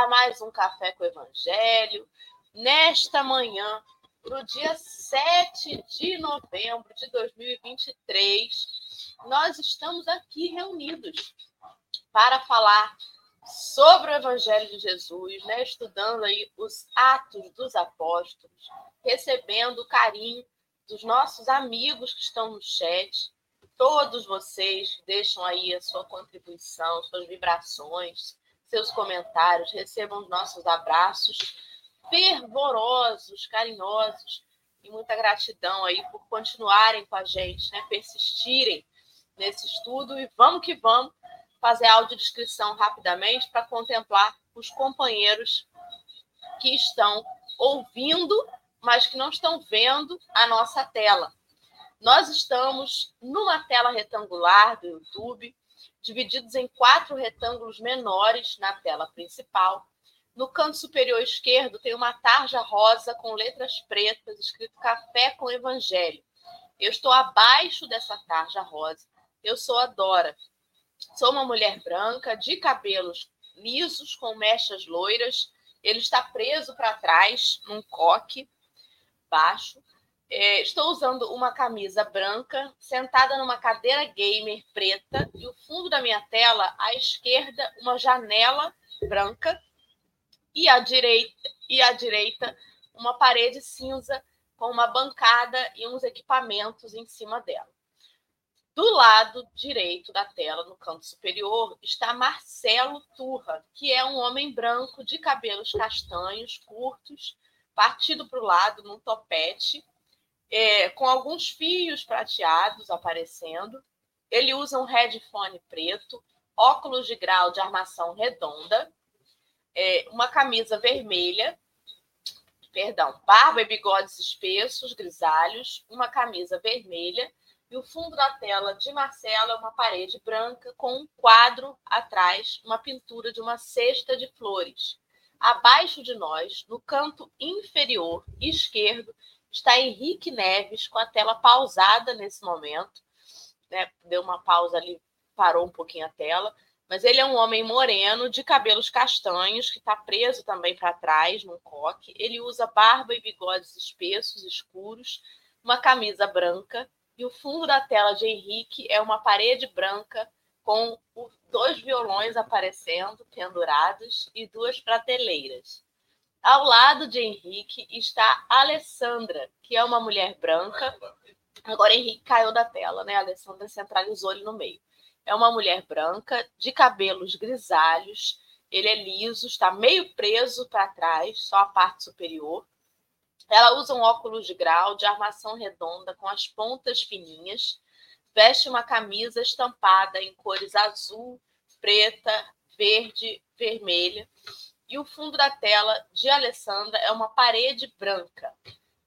a mais um Café com o Evangelho. Nesta manhã, para o dia 7 de novembro de 2023, nós estamos aqui reunidos para falar sobre o Evangelho de Jesus, né? estudando aí os Atos dos Apóstolos, recebendo o carinho dos nossos amigos que estão no chat, todos vocês deixam aí a sua contribuição, suas vibrações, seus comentários, recebam os nossos abraços fervorosos, carinhosos e muita gratidão aí por continuarem com a gente, né? persistirem nesse estudo e vamos que vamos fazer a audiodescrição rapidamente para contemplar os companheiros que estão ouvindo, mas que não estão vendo a nossa tela. Nós estamos numa tela retangular do YouTube, divididos em quatro retângulos menores na tela principal. No canto superior esquerdo tem uma tarja rosa com letras pretas escrito Café com Evangelho. Eu estou abaixo dessa tarja rosa. Eu sou a Dora. Sou uma mulher branca, de cabelos lisos, com mechas loiras. Ele está preso para trás, num coque baixo. É, estou usando uma camisa branca, sentada numa cadeira gamer preta, e o fundo da minha tela, à esquerda, uma janela branca, e à direita, e à direita uma parede cinza com uma bancada e uns equipamentos em cima dela. Do lado direito da tela, no canto superior, está Marcelo Turra, que é um homem branco de cabelos castanhos, curtos, partido para o lado num topete é, com alguns fios prateados aparecendo. Ele usa um headphone preto, óculos de grau de armação redonda, é, uma camisa vermelha, perdão, barba e bigodes espessos, grisalhos, uma camisa vermelha e o fundo da tela de Marcelo é uma parede branca com um quadro atrás, uma pintura de uma cesta de flores. Abaixo de nós, no canto inferior esquerdo, está Henrique Neves com a tela pausada nesse momento. Né? Deu uma pausa ali, parou um pouquinho a tela. Mas ele é um homem moreno, de cabelos castanhos, que está preso também para trás, num coque. Ele usa barba e bigodes espessos, escuros, uma camisa branca. E o fundo da tela de Henrique é uma parede branca com dois violões aparecendo, pendurados, e duas prateleiras. Ao lado de Henrique está Alessandra, que é uma mulher branca. Agora Henrique caiu da tela, né? A Alessandra centralizou ele no meio. É uma mulher branca, de cabelos grisalhos. Ele é liso, está meio preso para trás, só a parte superior. Ela usa um óculos de grau de armação redonda com as pontas fininhas. Veste uma camisa estampada em cores azul, preta, verde, vermelha e o fundo da tela de Alessandra é uma parede branca.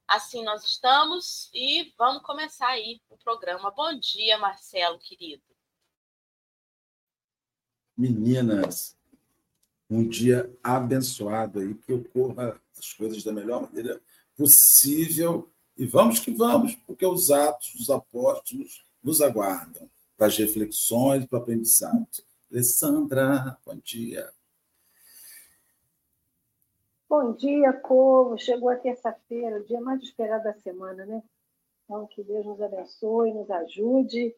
Assim nós estamos e vamos começar aí o programa. Bom dia, Marcelo, querido. Meninas, um dia abençoado aí, que ocorra as coisas da melhor maneira possível. E vamos que vamos, porque os atos dos apóstolos nos aguardam para as reflexões, para o aprendizado. Alessandra, bom dia. Bom dia, povo. Chegou a terça-feira, o dia mais esperado da semana, né? Então, que Deus nos abençoe, nos ajude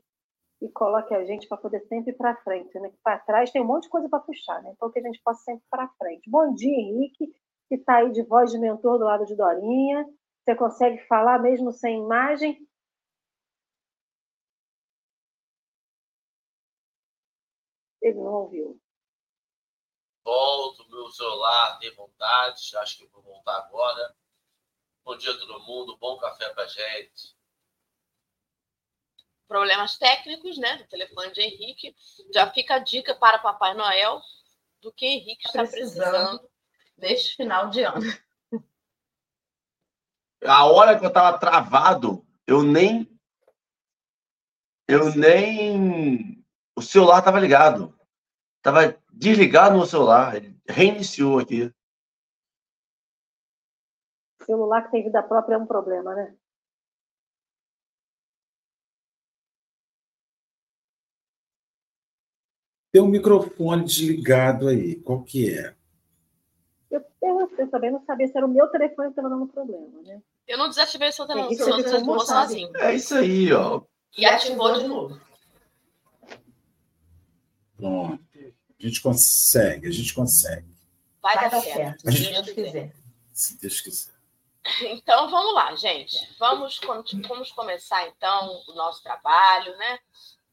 e coloque a gente para poder sempre ir para frente, né? Para trás tem um monte de coisa para puxar, né? Então, que a gente possa sempre para frente. Bom dia, Henrique, que está aí de voz de mentor do lado de Dorinha. Você consegue falar mesmo sem imagem? Ele não ouviu volto, meu celular tem vontade, acho que vou voltar agora. Bom dia a todo mundo, bom café pra gente. Problemas técnicos, né, do telefone de Henrique. Já fica a dica para Papai Noel do que Henrique está precisando, precisando neste final de ano. A hora que eu estava travado, eu nem eu nem o celular estava ligado. Estava desligado no celular, ele reiniciou aqui. Celular que tem vida própria é um problema, né? Tem um microfone desligado aí. Qual que é? Eu, eu, eu também não sabia se era o meu telefone que estava dando problema, né? Eu não desativei o seu telefone, seu ficou sozinho. É isso aí, ó. E ativou de novo. Pronto. A gente consegue, a gente consegue. Vai, Vai dar certo, certo, se se Deus quiser. Se Deus quiser. Então vamos lá, gente. Vamos, vamos começar então o nosso trabalho, né?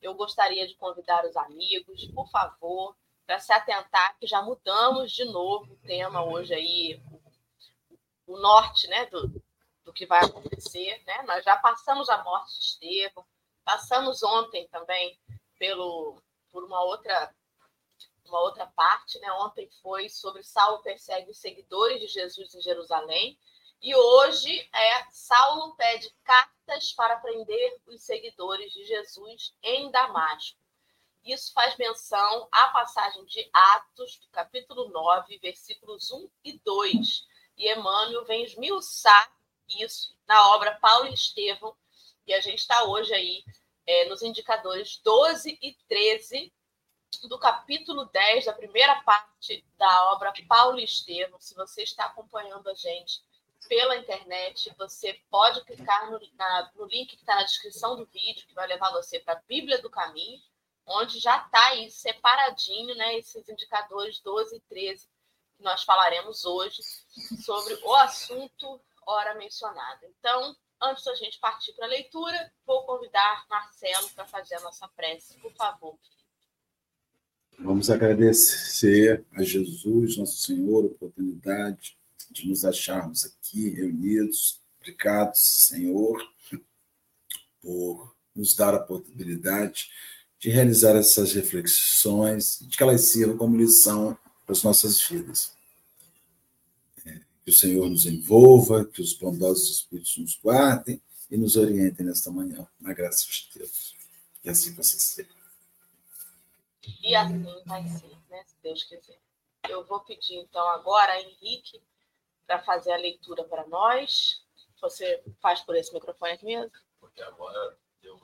Eu gostaria de convidar os amigos, por favor, para se atentar que já mudamos de novo o tema hoje aí, o, o norte, né, do, do que vai acontecer, né? Nós já passamos a morte de Estevão, passamos ontem também pelo por uma outra uma outra parte, né? Ontem foi sobre Saulo persegue os seguidores de Jesus em Jerusalém. E hoje é Saulo pede cartas para prender os seguidores de Jesus em Damasco. Isso faz menção à passagem de Atos, capítulo 9, versículos 1 e 2. E Emmanuel vem esmiuçar isso na obra Paulo e Estevão. E a gente está hoje aí é, nos indicadores 12 e 13 do capítulo 10, da primeira parte da obra Paulo e Estevão. Se você está acompanhando a gente pela internet, você pode clicar no, na, no link que está na descrição do vídeo, que vai levar você para a Bíblia do Caminho, onde já está aí separadinho, né, esses indicadores 12 e 13, que nós falaremos hoje sobre o assunto ora mencionado. Então, antes da gente partir para a leitura, vou convidar Marcelo para fazer a nossa prece, por favor. Vamos agradecer a Jesus, nosso Senhor, a oportunidade de nos acharmos aqui reunidos. Obrigado, Senhor, por nos dar a possibilidade de realizar essas reflexões, de que elas sirvam como lição para as nossas vidas. Que o Senhor nos envolva, que os bondosos Espíritos nos guardem e nos orientem nesta manhã, na graça de Deus. Que assim possa ser. E assim vai ser, né? Se Deus quiser. Eu vou pedir então agora a Henrique para fazer a leitura para nós. Você faz por esse microfone aqui mesmo? Porque agora deu.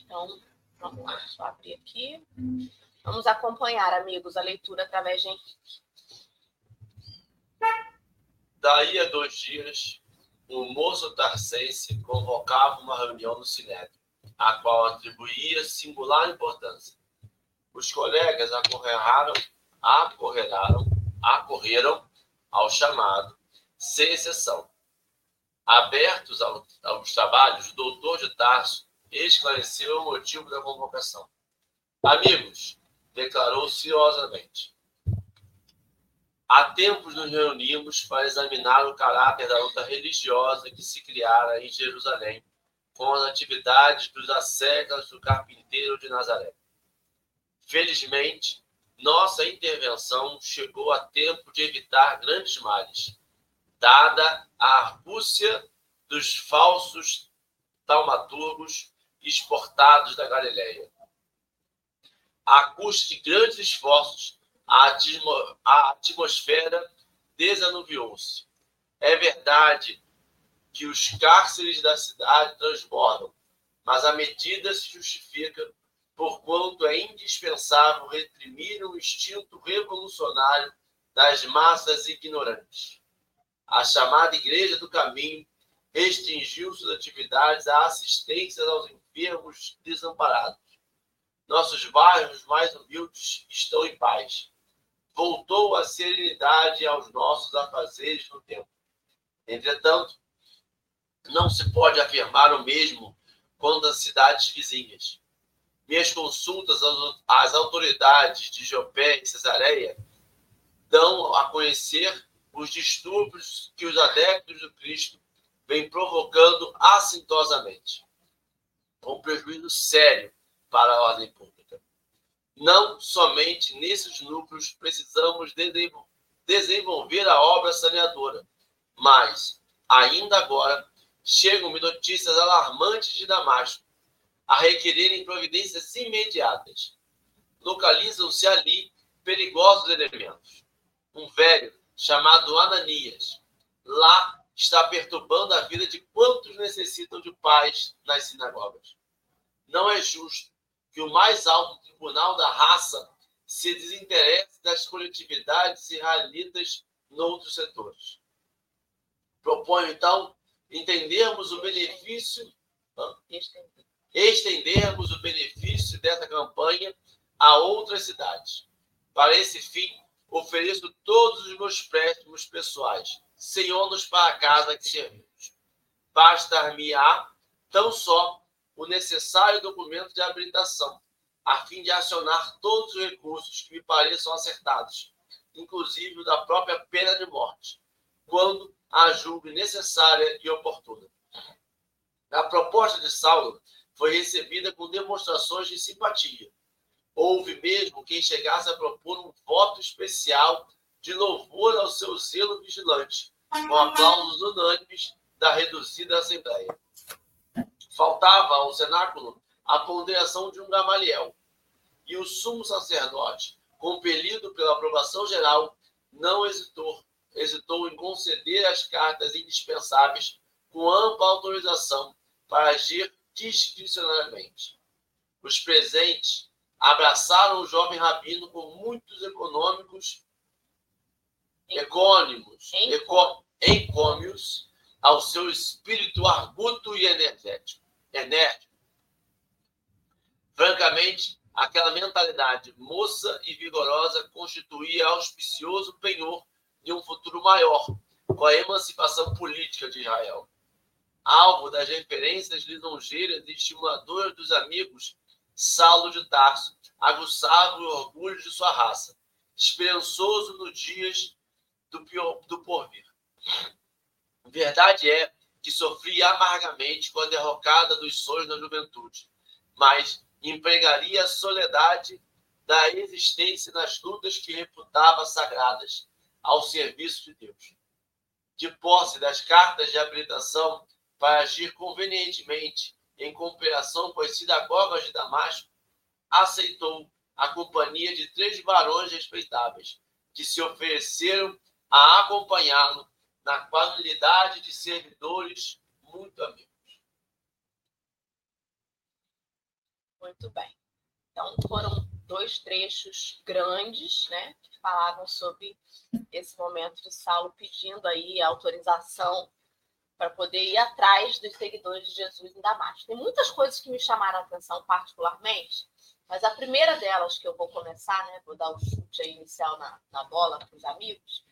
Então, vamos lá, só abrir aqui. Vamos acompanhar, amigos, a leitura através de Henrique. Daí a dois dias, o moço tarcense convocava uma reunião no Sinédrio, a qual atribuía singular importância. Os colegas acorreraram, acorreraram, acorreram ao chamado, sem exceção. Abertos ao, aos trabalhos, o doutor de Tarso esclareceu o motivo da convocação. Amigos, declarou ciosamente, há tempos nos reunimos para examinar o caráter da luta religiosa que se criara em Jerusalém com as atividades dos ascetas do carpinteiro de Nazaré. Felizmente, nossa intervenção chegou a tempo de evitar grandes males, dada a argúcia dos falsos taumaturgos exportados da Galileia. À custa de grandes esforços, a, a atmosfera desanuviou-se. É verdade que os cárceres da cidade transbordam, mas a medida se justifica porquanto é indispensável reprimir o instinto revolucionário das massas ignorantes. A chamada Igreja do Caminho restringiu suas atividades à assistência aos enfermos desamparados. Nossos bairros mais humildes estão em paz. Voltou a serenidade aos nossos afazeres no tempo. Entretanto, não se pode afirmar o mesmo quanto às cidades vizinhas minhas consultas às autoridades de Jopé e Cesareia dão a conhecer os distúrbios que os adeptos do Cristo vêm provocando assintosamente, com prejuízo sério para a ordem pública. Não somente nesses núcleos precisamos desenvolver a obra saneadora, mas, ainda agora, chegam-me notícias alarmantes de Damasco, a requererem providências imediatas. Localizam-se ali perigosos elementos. Um velho chamado Ananias, lá está perturbando a vida de quantos necessitam de paz nas sinagogas. Não é justo que o mais alto tribunal da raça se desinteresse das coletividades israelitas noutros setores. Proponho, então, entendermos o benefício, estendermos o benefício dessa campanha a outras cidades. Para esse fim, ofereço todos os meus préstimos pessoais, sem ônus para a casa que servimos. Bastar-me-á tão só o necessário documento de habilitação, a fim de acionar todos os recursos que me pareçam acertados, inclusive o da própria pena de morte, quando a julgue necessária e oportuna. A proposta de Saulo foi recebida com demonstrações de simpatia. Houve mesmo quem chegasse a propor um voto especial de louvor ao seu zelo vigilante, com aplausos unânimes da reduzida Assembleia. Faltava ao cenáculo a ponderação de um Gamaliel, e o sumo sacerdote, compelido pela aprovação geral, não hesitou, hesitou em conceder as cartas indispensáveis com ampla autorização para agir discricionariamente. Os presentes abraçaram o jovem rabino com muitos econômicos, ecônimos, encômios ao seu espírito arguto e energético. enérgico. Francamente, aquela mentalidade moça e vigorosa constituía auspicioso penhor de um futuro maior, com a emancipação política de Israel. Alvo das referências lisonjeiras e estimuladoras dos amigos, Saulo de Tarso aguçava o orgulho de sua raça, esperançoso nos dias do, pior, do porvir. Verdade é que sofria amargamente com a derrocada dos sonhos da juventude, mas empregaria a soledade da existência nas lutas que reputava sagradas ao serviço de Deus. De posse das cartas de habilitação para agir convenientemente em cooperação com as sinagogas de Damasco, aceitou a companhia de três varões respeitáveis, que se ofereceram a acompanhá-lo na qualidade de servidores muito amigos. Muito bem. Então, foram dois trechos grandes, né, que falavam sobre esse momento de Saulo pedindo aí autorização para poder ir atrás dos seguidores de Jesus em Damasco. Tem muitas coisas que me chamaram a atenção particularmente, mas a primeira delas que eu vou começar, né, vou dar o chute inicial na, na bola para os amigos,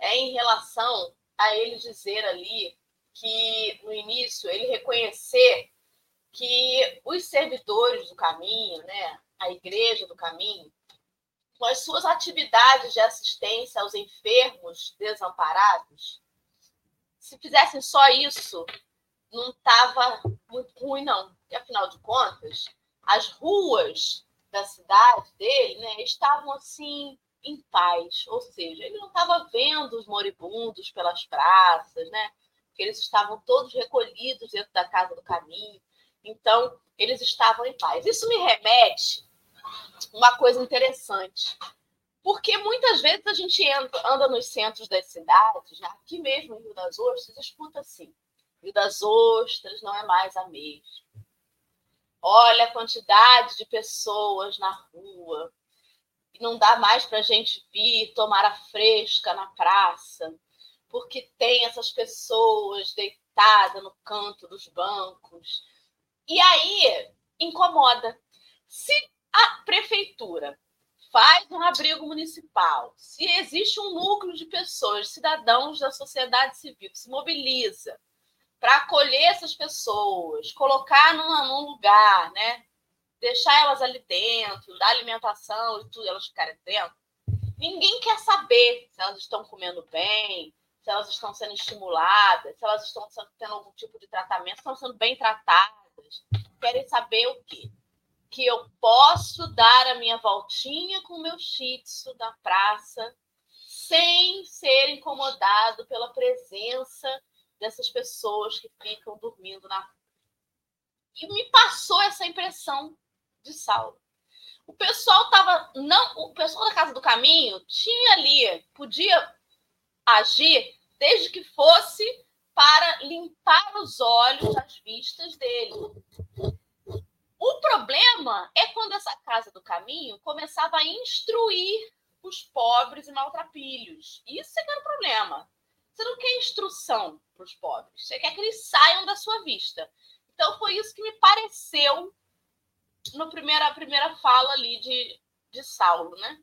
é em relação a ele dizer ali que no início ele reconhecer que os servidores do caminho, né, a igreja do caminho, com as suas atividades de assistência aos enfermos desamparados, se fizessem só isso, não estava muito ruim, não. Porque, afinal de contas, as ruas da cidade dele né, estavam assim em paz, ou seja, ele não estava vendo os moribundos pelas praças, né? Eles estavam todos recolhidos dentro da casa do caminho. Então, eles estavam em paz. Isso me remete uma coisa interessante. Porque muitas vezes a gente anda nos centros das cidades, né? aqui mesmo em Rio das Ostras, escuta assim: Rio das Ostras não é mais a mesma. Olha a quantidade de pessoas na rua. Não dá mais para a gente vir tomar a fresca na praça, porque tem essas pessoas deitadas no canto dos bancos, e aí incomoda. Se a prefeitura faz um abrigo municipal, se existe um núcleo de pessoas, cidadãos da sociedade civil que se mobiliza para acolher essas pessoas, colocar numa, num lugar, né? deixar elas ali dentro, dar alimentação e tudo, elas ficarem dentro, ninguém quer saber se elas estão comendo bem, se elas estão sendo estimuladas, se elas estão tendo algum tipo de tratamento, se estão sendo bem tratadas querem saber o quê? Que eu posso dar a minha voltinha com o meu shih na praça sem ser incomodado pela presença dessas pessoas que ficam dormindo na. E me passou essa impressão de Saulo. O pessoal estava não, o pessoal da casa do caminho tinha ali, podia agir desde que fosse para limpar os olhos, as vistas dele. O problema é quando essa casa do caminho começava a instruir os pobres e maltrapilhos. Isso é que era o problema. Você não quer instrução para os pobres, você quer que eles saiam da sua vista. Então foi isso que me pareceu no primeira primeira fala ali de, de Saulo, né?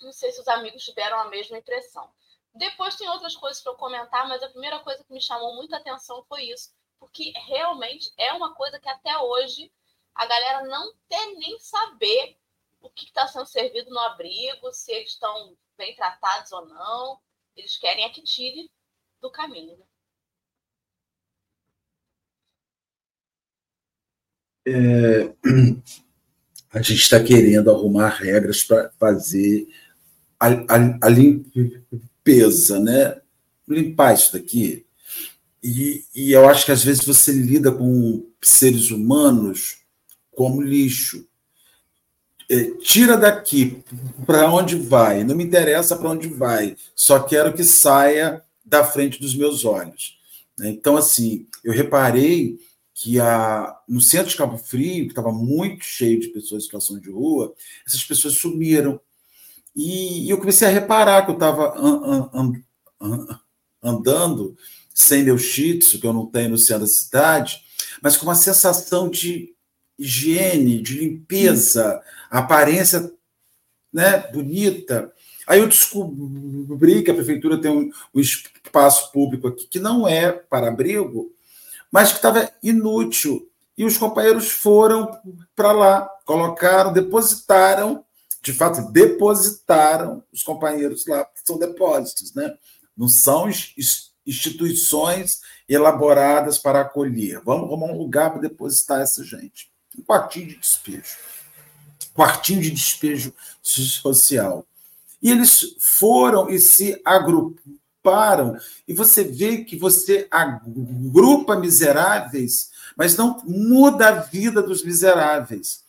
Não sei se os amigos tiveram a mesma impressão. Depois tem outras coisas para eu comentar, mas a primeira coisa que me chamou muita atenção foi isso, porque realmente é uma coisa que até hoje a galera não quer nem saber o que está sendo servido no abrigo, se eles estão bem tratados ou não. Eles querem é que tire do caminho. Né? É, a gente está querendo arrumar regras para fazer a, a, a, limpeza, né? Limpar isso daqui. E, e eu acho que às vezes você lida com seres humanos como lixo. É, tira daqui para onde vai, não me interessa para onde vai, só quero que saia da frente dos meus olhos. Então, assim, eu reparei que a, no centro de Cabo Frio, que estava muito cheio de pessoas em situação de rua, essas pessoas sumiram. E, e eu comecei a reparar que eu estava an, an, an, andando sem meu shih tzu, que eu não tenho no centro da cidade, mas com uma sensação de higiene, de limpeza, aparência né, bonita. Aí eu descobri que a prefeitura tem um, um espaço público aqui que não é para abrigo, mas que estava inútil. E os companheiros foram para lá, colocaram, depositaram, de fato, depositaram os companheiros lá, são depósitos, né? Não são instituições elaboradas para acolher. Vamos arrumar um lugar para depositar essa gente um quartinho de despejo. Quartinho de despejo social. E eles foram e se agruparam, e você vê que você agrupa miseráveis, mas não muda a vida dos miseráveis.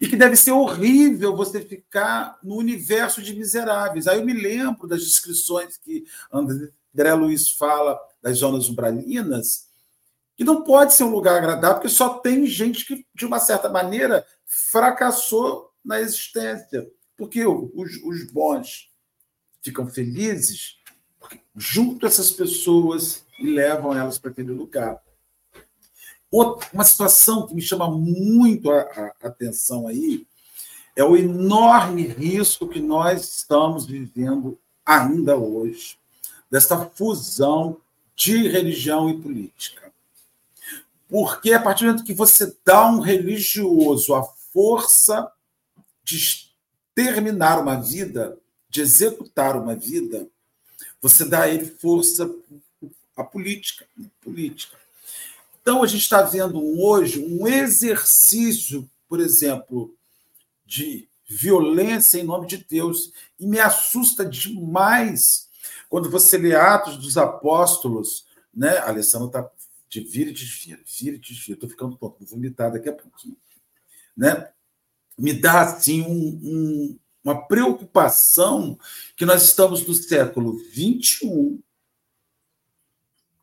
E que deve ser horrível você ficar no universo de miseráveis. Aí eu me lembro das descrições que André Luiz fala das zonas umbralinas, que não pode ser um lugar agradável, porque só tem gente que, de uma certa maneira, fracassou na existência. Porque os, os bons ficam felizes junto essas pessoas e levam elas para aquele lugar. Outra, uma situação que me chama muito a, a atenção aí é o enorme risco que nós estamos vivendo ainda hoje, dessa fusão de religião e política. Porque a partir do momento que você dá um religioso a força de terminar uma vida, de executar uma vida, você dá a ele força a política, política. Então a gente está vendo hoje um exercício, por exemplo, de violência em nome de Deus e me assusta demais quando você lê Atos dos Apóstolos, né? A Alessandra está de vira e desvira, vira e desvira. Estou ficando pronto, vou vomitar daqui a pouquinho. Né? Me dá assim um, um, uma preocupação que nós estamos no século XXI,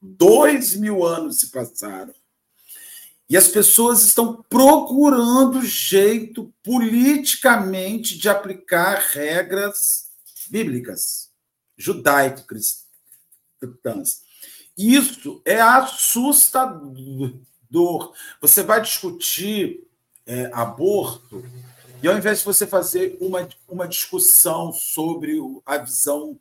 dois mil anos se passaram, e as pessoas estão procurando jeito politicamente de aplicar regras bíblicas, judaico-cristãs. Isso é assustador. Você vai discutir é, aborto, e ao invés de você fazer uma, uma discussão sobre a visão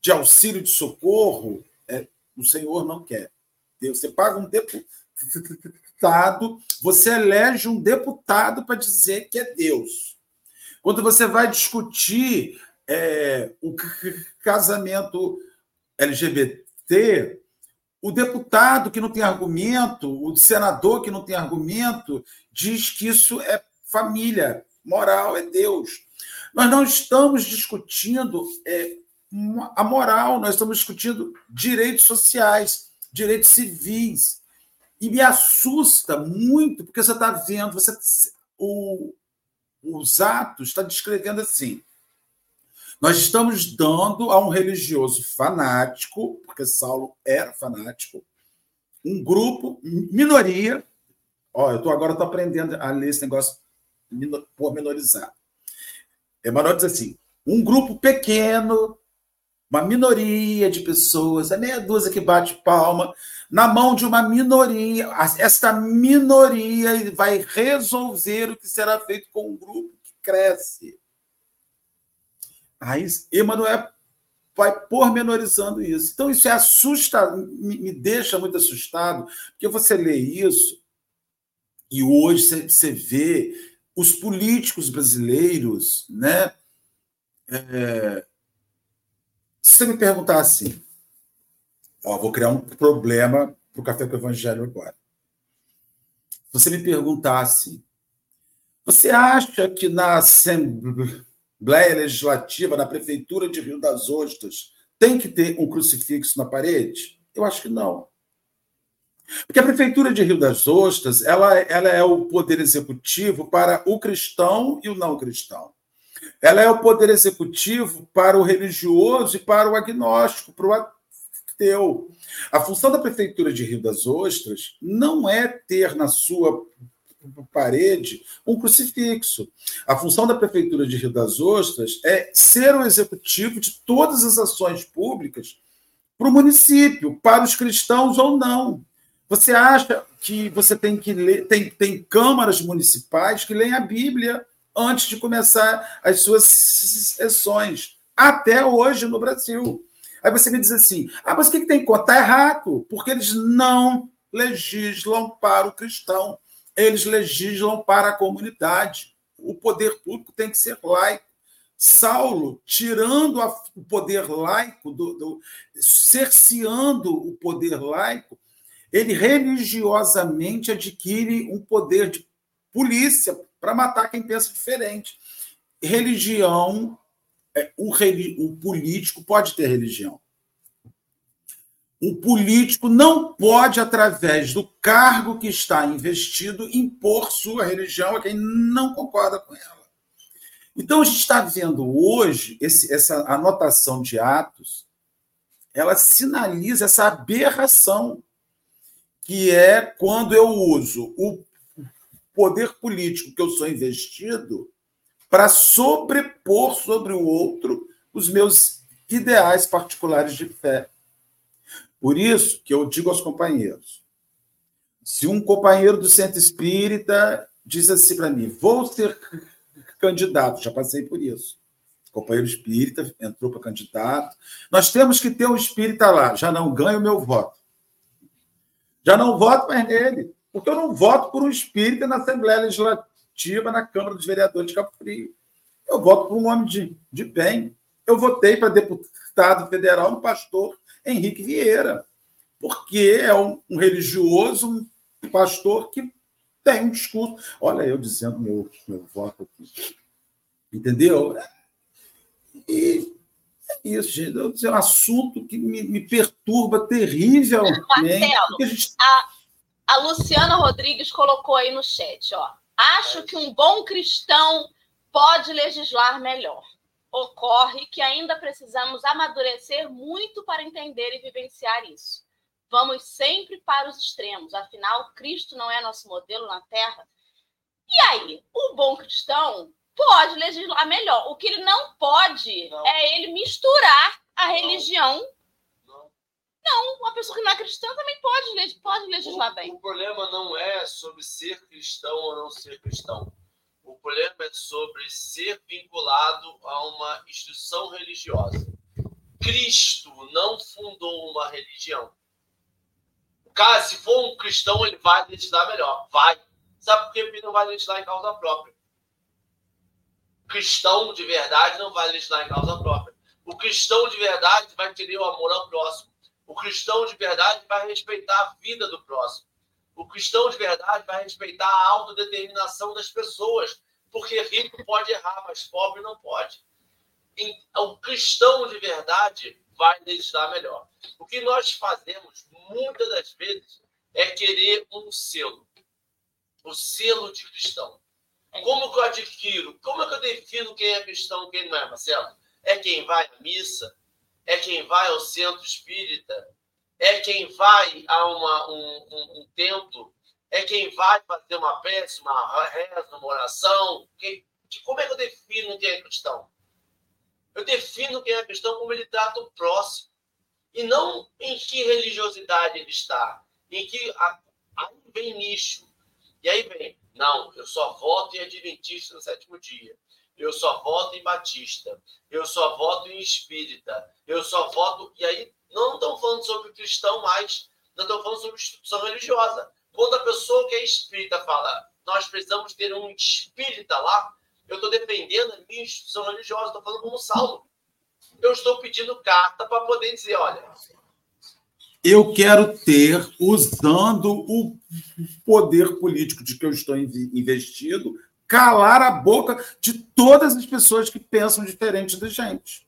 de auxílio de socorro, é, o senhor não quer. Você paga um deputado, você elege um deputado para dizer que é Deus. Quando você vai discutir é, o casamento LGBT, ter o deputado que não tem argumento, o senador que não tem argumento, diz que isso é família, moral, é Deus. Nós não estamos discutindo é, a moral, nós estamos discutindo direitos sociais, direitos civis. E me assusta muito, porque você está vendo, você, o, os atos está descrevendo assim: nós estamos dando a um religioso fanático, porque Saulo era fanático, um grupo, minoria, Ó, eu tô, agora estou aprendendo a ler esse negócio pormenorizado. Emmanuel diz assim: um grupo pequeno, uma minoria de pessoas, é meia dúzia que bate palma, na mão de uma minoria. Esta minoria vai resolver o que será feito com um grupo que cresce. Aí Emmanuel vai pormenorizando isso. Então, isso é assusta, me, me deixa muito assustado, porque você lê isso e hoje você, você vê os políticos brasileiros, né? É, se você me perguntar assim, ó, vou criar um problema para o Café com o Evangelho agora. Se você me perguntar assim, você acha que na Assembleia Legislativa, na Prefeitura de Rio das Ostras, tem que ter um crucifixo na parede? Eu acho que não. Porque a Prefeitura de Rio das Ostras ela, ela é o poder executivo para o cristão e o não cristão. Ela é o poder executivo para o religioso e para o agnóstico, para o ateu. A função da Prefeitura de Rio das Ostras não é ter na sua parede um crucifixo. A função da Prefeitura de Rio das Ostras é ser o executivo de todas as ações públicas para o município, para os cristãos ou não. Você acha que você tem que ler, tem, tem câmaras municipais que leem a Bíblia antes de começar as suas sessões, até hoje no Brasil. Aí você me diz assim: ah, mas o que, tem que contar? Está errado, porque eles não legislam para o cristão, eles legislam para a comunidade. O poder público tem que ser laico. Saulo, tirando a, o poder laico, do, do, cerceando o poder laico, ele religiosamente adquire um poder de polícia para matar quem pensa diferente. Religião, é, o, o político pode ter religião. O político não pode, através do cargo que está investido, impor sua religião a quem não concorda com ela. Então, a gente está vendo hoje esse, essa anotação de atos, ela sinaliza essa aberração que é quando eu uso o poder político que eu sou investido para sobrepor sobre o outro os meus ideais particulares de fé. Por isso que eu digo aos companheiros: se um companheiro do centro espírita diz assim para mim, vou ser candidato, já passei por isso. companheiro espírita entrou para candidato. Nós temos que ter um espírita lá, já não ganho o meu voto. Já não voto mais nele, porque eu não voto por um espírita na Assembleia Legislativa, na Câmara dos Vereadores de Campo Frio. Eu voto por um homem de, de bem. Eu votei para deputado federal no pastor Henrique Vieira, porque é um, um religioso, um pastor que tem um discurso. Olha, eu dizendo meu, meu voto aqui. Entendeu? E isso, gente. É um assunto que me, me perturba terrivelmente. Marcelo, a, gente... a, a, Luciana Rodrigues colocou aí no chat, ó. Acho que um bom cristão pode legislar melhor. Ocorre que ainda precisamos amadurecer muito para entender e vivenciar isso. Vamos sempre para os extremos, afinal, Cristo não é nosso modelo na Terra. E aí, o bom cristão Pode legislar melhor. O que ele não pode não. é ele misturar a não. religião. Não. não, uma pessoa que não é cristã também pode, pode legislar o, bem. O problema não é sobre ser cristão ou não ser cristão. O problema é sobre ser vinculado a uma instituição religiosa. Cristo não fundou uma religião. Cara, se for um cristão, ele vai legislar melhor. Vai. Sabe por que ele não vai legislar em causa própria? cristão de verdade não vai legislar em causa própria. O cristão de verdade vai querer o amor ao próximo. O cristão de verdade vai respeitar a vida do próximo. O cristão de verdade vai respeitar a autodeterminação das pessoas. Porque rico pode errar, mas pobre não pode. O cristão de verdade vai legislar melhor. O que nós fazemos muitas das vezes é querer um selo. O selo de cristão. Como que eu adquiro? Como é que eu defino quem é cristão e quem não é, Marcelo? É quem vai à missa? É quem vai ao centro espírita? É quem vai a uma, um, um, um templo? É quem vai fazer uma uma reza, uma oração? Quem, como é que eu defino quem é cristão? Eu defino quem é cristão como ele trata o próximo. E não em que religiosidade ele está. Em que aí vem nicho. E aí vem, não, eu só voto em Adventista no sétimo dia. Eu só voto em Batista. Eu só voto em Espírita. Eu só voto. E aí não estão falando sobre cristão mais. Não estão falando sobre instituição religiosa. Quando a pessoa que é espírita fala, nós precisamos ter um espírita lá, eu estou defendendo a minha instituição religiosa, estou falando como Saulo. Eu estou pedindo carta para poder dizer, olha. Eu quero ter, usando o poder político de que eu estou investido, calar a boca de todas as pessoas que pensam diferente da gente.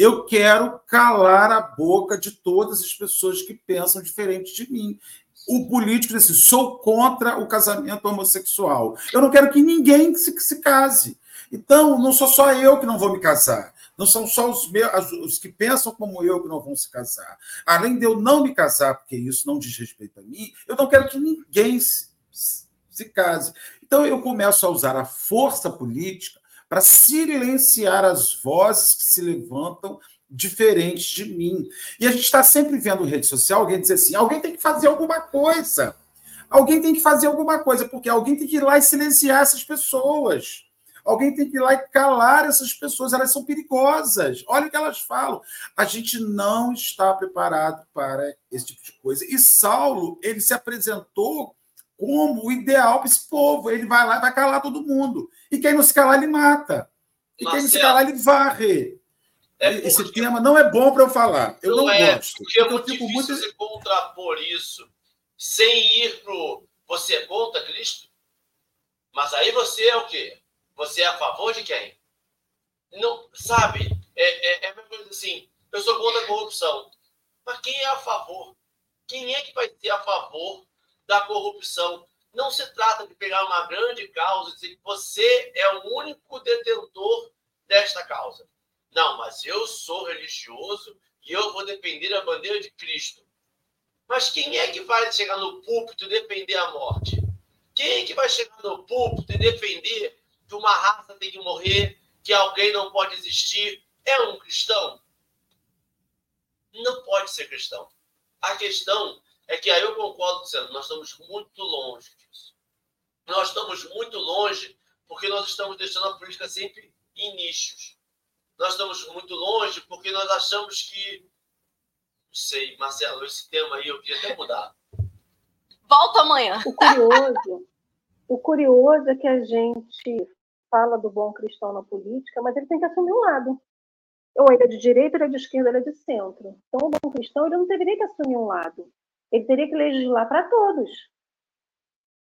Eu quero calar a boca de todas as pessoas que pensam diferente de mim. O político diz assim: sou contra o casamento homossexual. Eu não quero que ninguém se, se case. Então, não sou só eu que não vou me casar. Não são só os, meus, os que pensam como eu que não vão se casar. Além de eu não me casar, porque isso não diz respeito a mim, eu não quero que ninguém se, se case. Então, eu começo a usar a força política para silenciar as vozes que se levantam diferentes de mim. E a gente está sempre vendo rede social alguém dizer assim: alguém tem que fazer alguma coisa. Alguém tem que fazer alguma coisa, porque alguém tem que ir lá e silenciar essas pessoas. Alguém tem que ir lá e calar essas pessoas, elas são perigosas. Olha o que elas falam. A gente não está preparado para esse tipo de coisa. E Saulo, ele se apresentou como o ideal para esse povo. Ele vai lá e vai calar todo mundo. E quem não se calar, ele mata. E Marcelo, quem não se calar, ele varre. É porque... Esse tema não é bom para eu falar. Eu não, não é, gosto. Porque é muito difícil muito... você contrapor isso sem ir pro você é contra Cristo? Mas aí você é o quê? Você é a favor de quem? Não, sabe? É, é, é a mesma coisa assim. Eu sou contra a corrupção. Mas quem é a favor? Quem é que vai ser a favor da corrupção. Não se trata de pegar uma grande causa e dizer que você é o único detentor desta causa. Não, mas eu sou religioso e eu vou defender a bandeira de Cristo. Mas quem é que vai chegar no púlpito e defender a morte? Quem é que vai chegar no púlpito e defender que uma raça tem que morrer, que alguém não pode existir? É um cristão? Não pode ser cristão. A questão é que aí eu concordo você, nós estamos muito longe disso. Nós estamos muito longe porque nós estamos deixando a política sempre em nichos. Nós estamos muito longe porque nós achamos que. Não sei, Marcelo, esse tema aí eu queria até mudar. Volta amanhã. O curioso, o curioso é que a gente fala do bom cristão na política, mas ele tem que assumir um lado. Ou ele é de direita, ou ele é de esquerda, ou ele é de centro. Então, o bom cristão ele não deveria que assumir um lado. Ele teria que legislar para todos.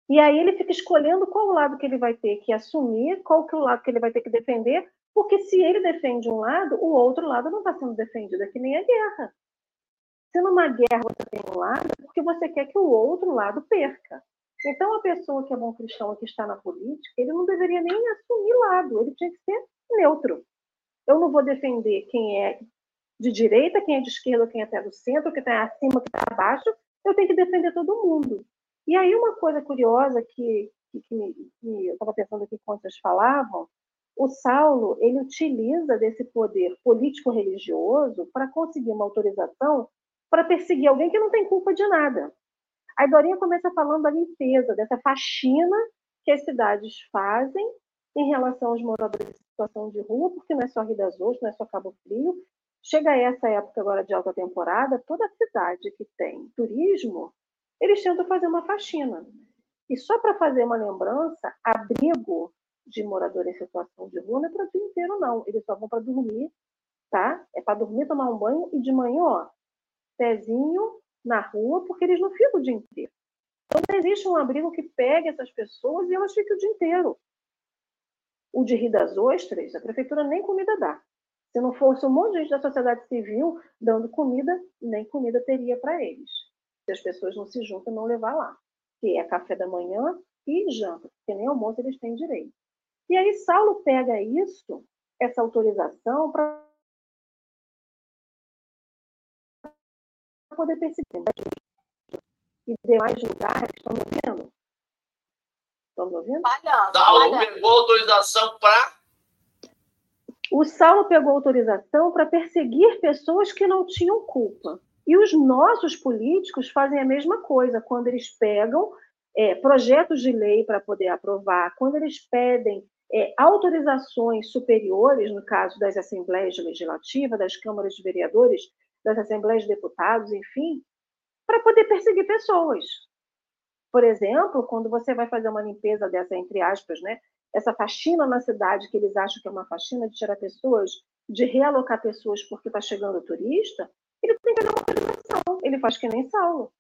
E aí ele fica escolhendo qual lado que ele vai ter que assumir, qual que é o lado que ele vai ter que defender, porque se ele defende um lado, o outro lado não está sendo defendido, é que nem a guerra. Se numa guerra você tem um lado, é porque você quer que o outro lado perca. Então, a pessoa que é bom cristão que está na política, ele não deveria nem assumir lado, ele tinha que ser neutro. Eu não vou defender quem é de direita, quem é de esquerda, quem é até do centro, quem está acima, quem está abaixo, eu tenho que defender todo mundo. E aí uma coisa curiosa que, que, que eu estava pensando aqui quando vocês falavam, o Saulo ele utiliza desse poder político-religioso para conseguir uma autorização para perseguir alguém que não tem culpa de nada. A Dorinha começa falando da limpeza, dessa faxina que as cidades fazem em relação aos moradores em situação de rua, porque não é só Rio das Ostras, não é só Cabo Frio, Chega essa época agora de alta temporada, toda cidade que tem turismo, eles tentam fazer uma faxina. E só para fazer uma lembrança, abrigo de morador em situação de rua não é para o dia inteiro, não. Eles só vão para dormir, tá? É para dormir, tomar um banho e de manhã, ó, pezinho na rua, porque eles não ficam o dia inteiro. Então não existe um abrigo que pegue essas pessoas e elas fiquem o dia inteiro. O de Rio das Ostras, a prefeitura nem comida dá. Se não fosse um monte de gente da sociedade civil dando comida, nem comida teria para eles. Se as pessoas não se juntam, não levar lá. Que é café da manhã e janta, porque nem almoço eles têm direito. E aí Saulo pega isso, essa autorização, para poder perceber. E demais lugares estão vendo Estão me ouvindo? Saulo pegou autorização para. O Saulo pegou autorização para perseguir pessoas que não tinham culpa. E os nossos políticos fazem a mesma coisa quando eles pegam é, projetos de lei para poder aprovar, quando eles pedem é, autorizações superiores, no caso das assembleias legislativas, das câmaras de vereadores, das assembleias de deputados, enfim, para poder perseguir pessoas. Por exemplo, quando você vai fazer uma limpeza dessa, entre aspas, né, essa faxina na cidade, que eles acham que é uma faxina de tirar pessoas, de realocar pessoas porque está chegando turista, ele tem que dar uma autorização. Ele faz que nem Saulo.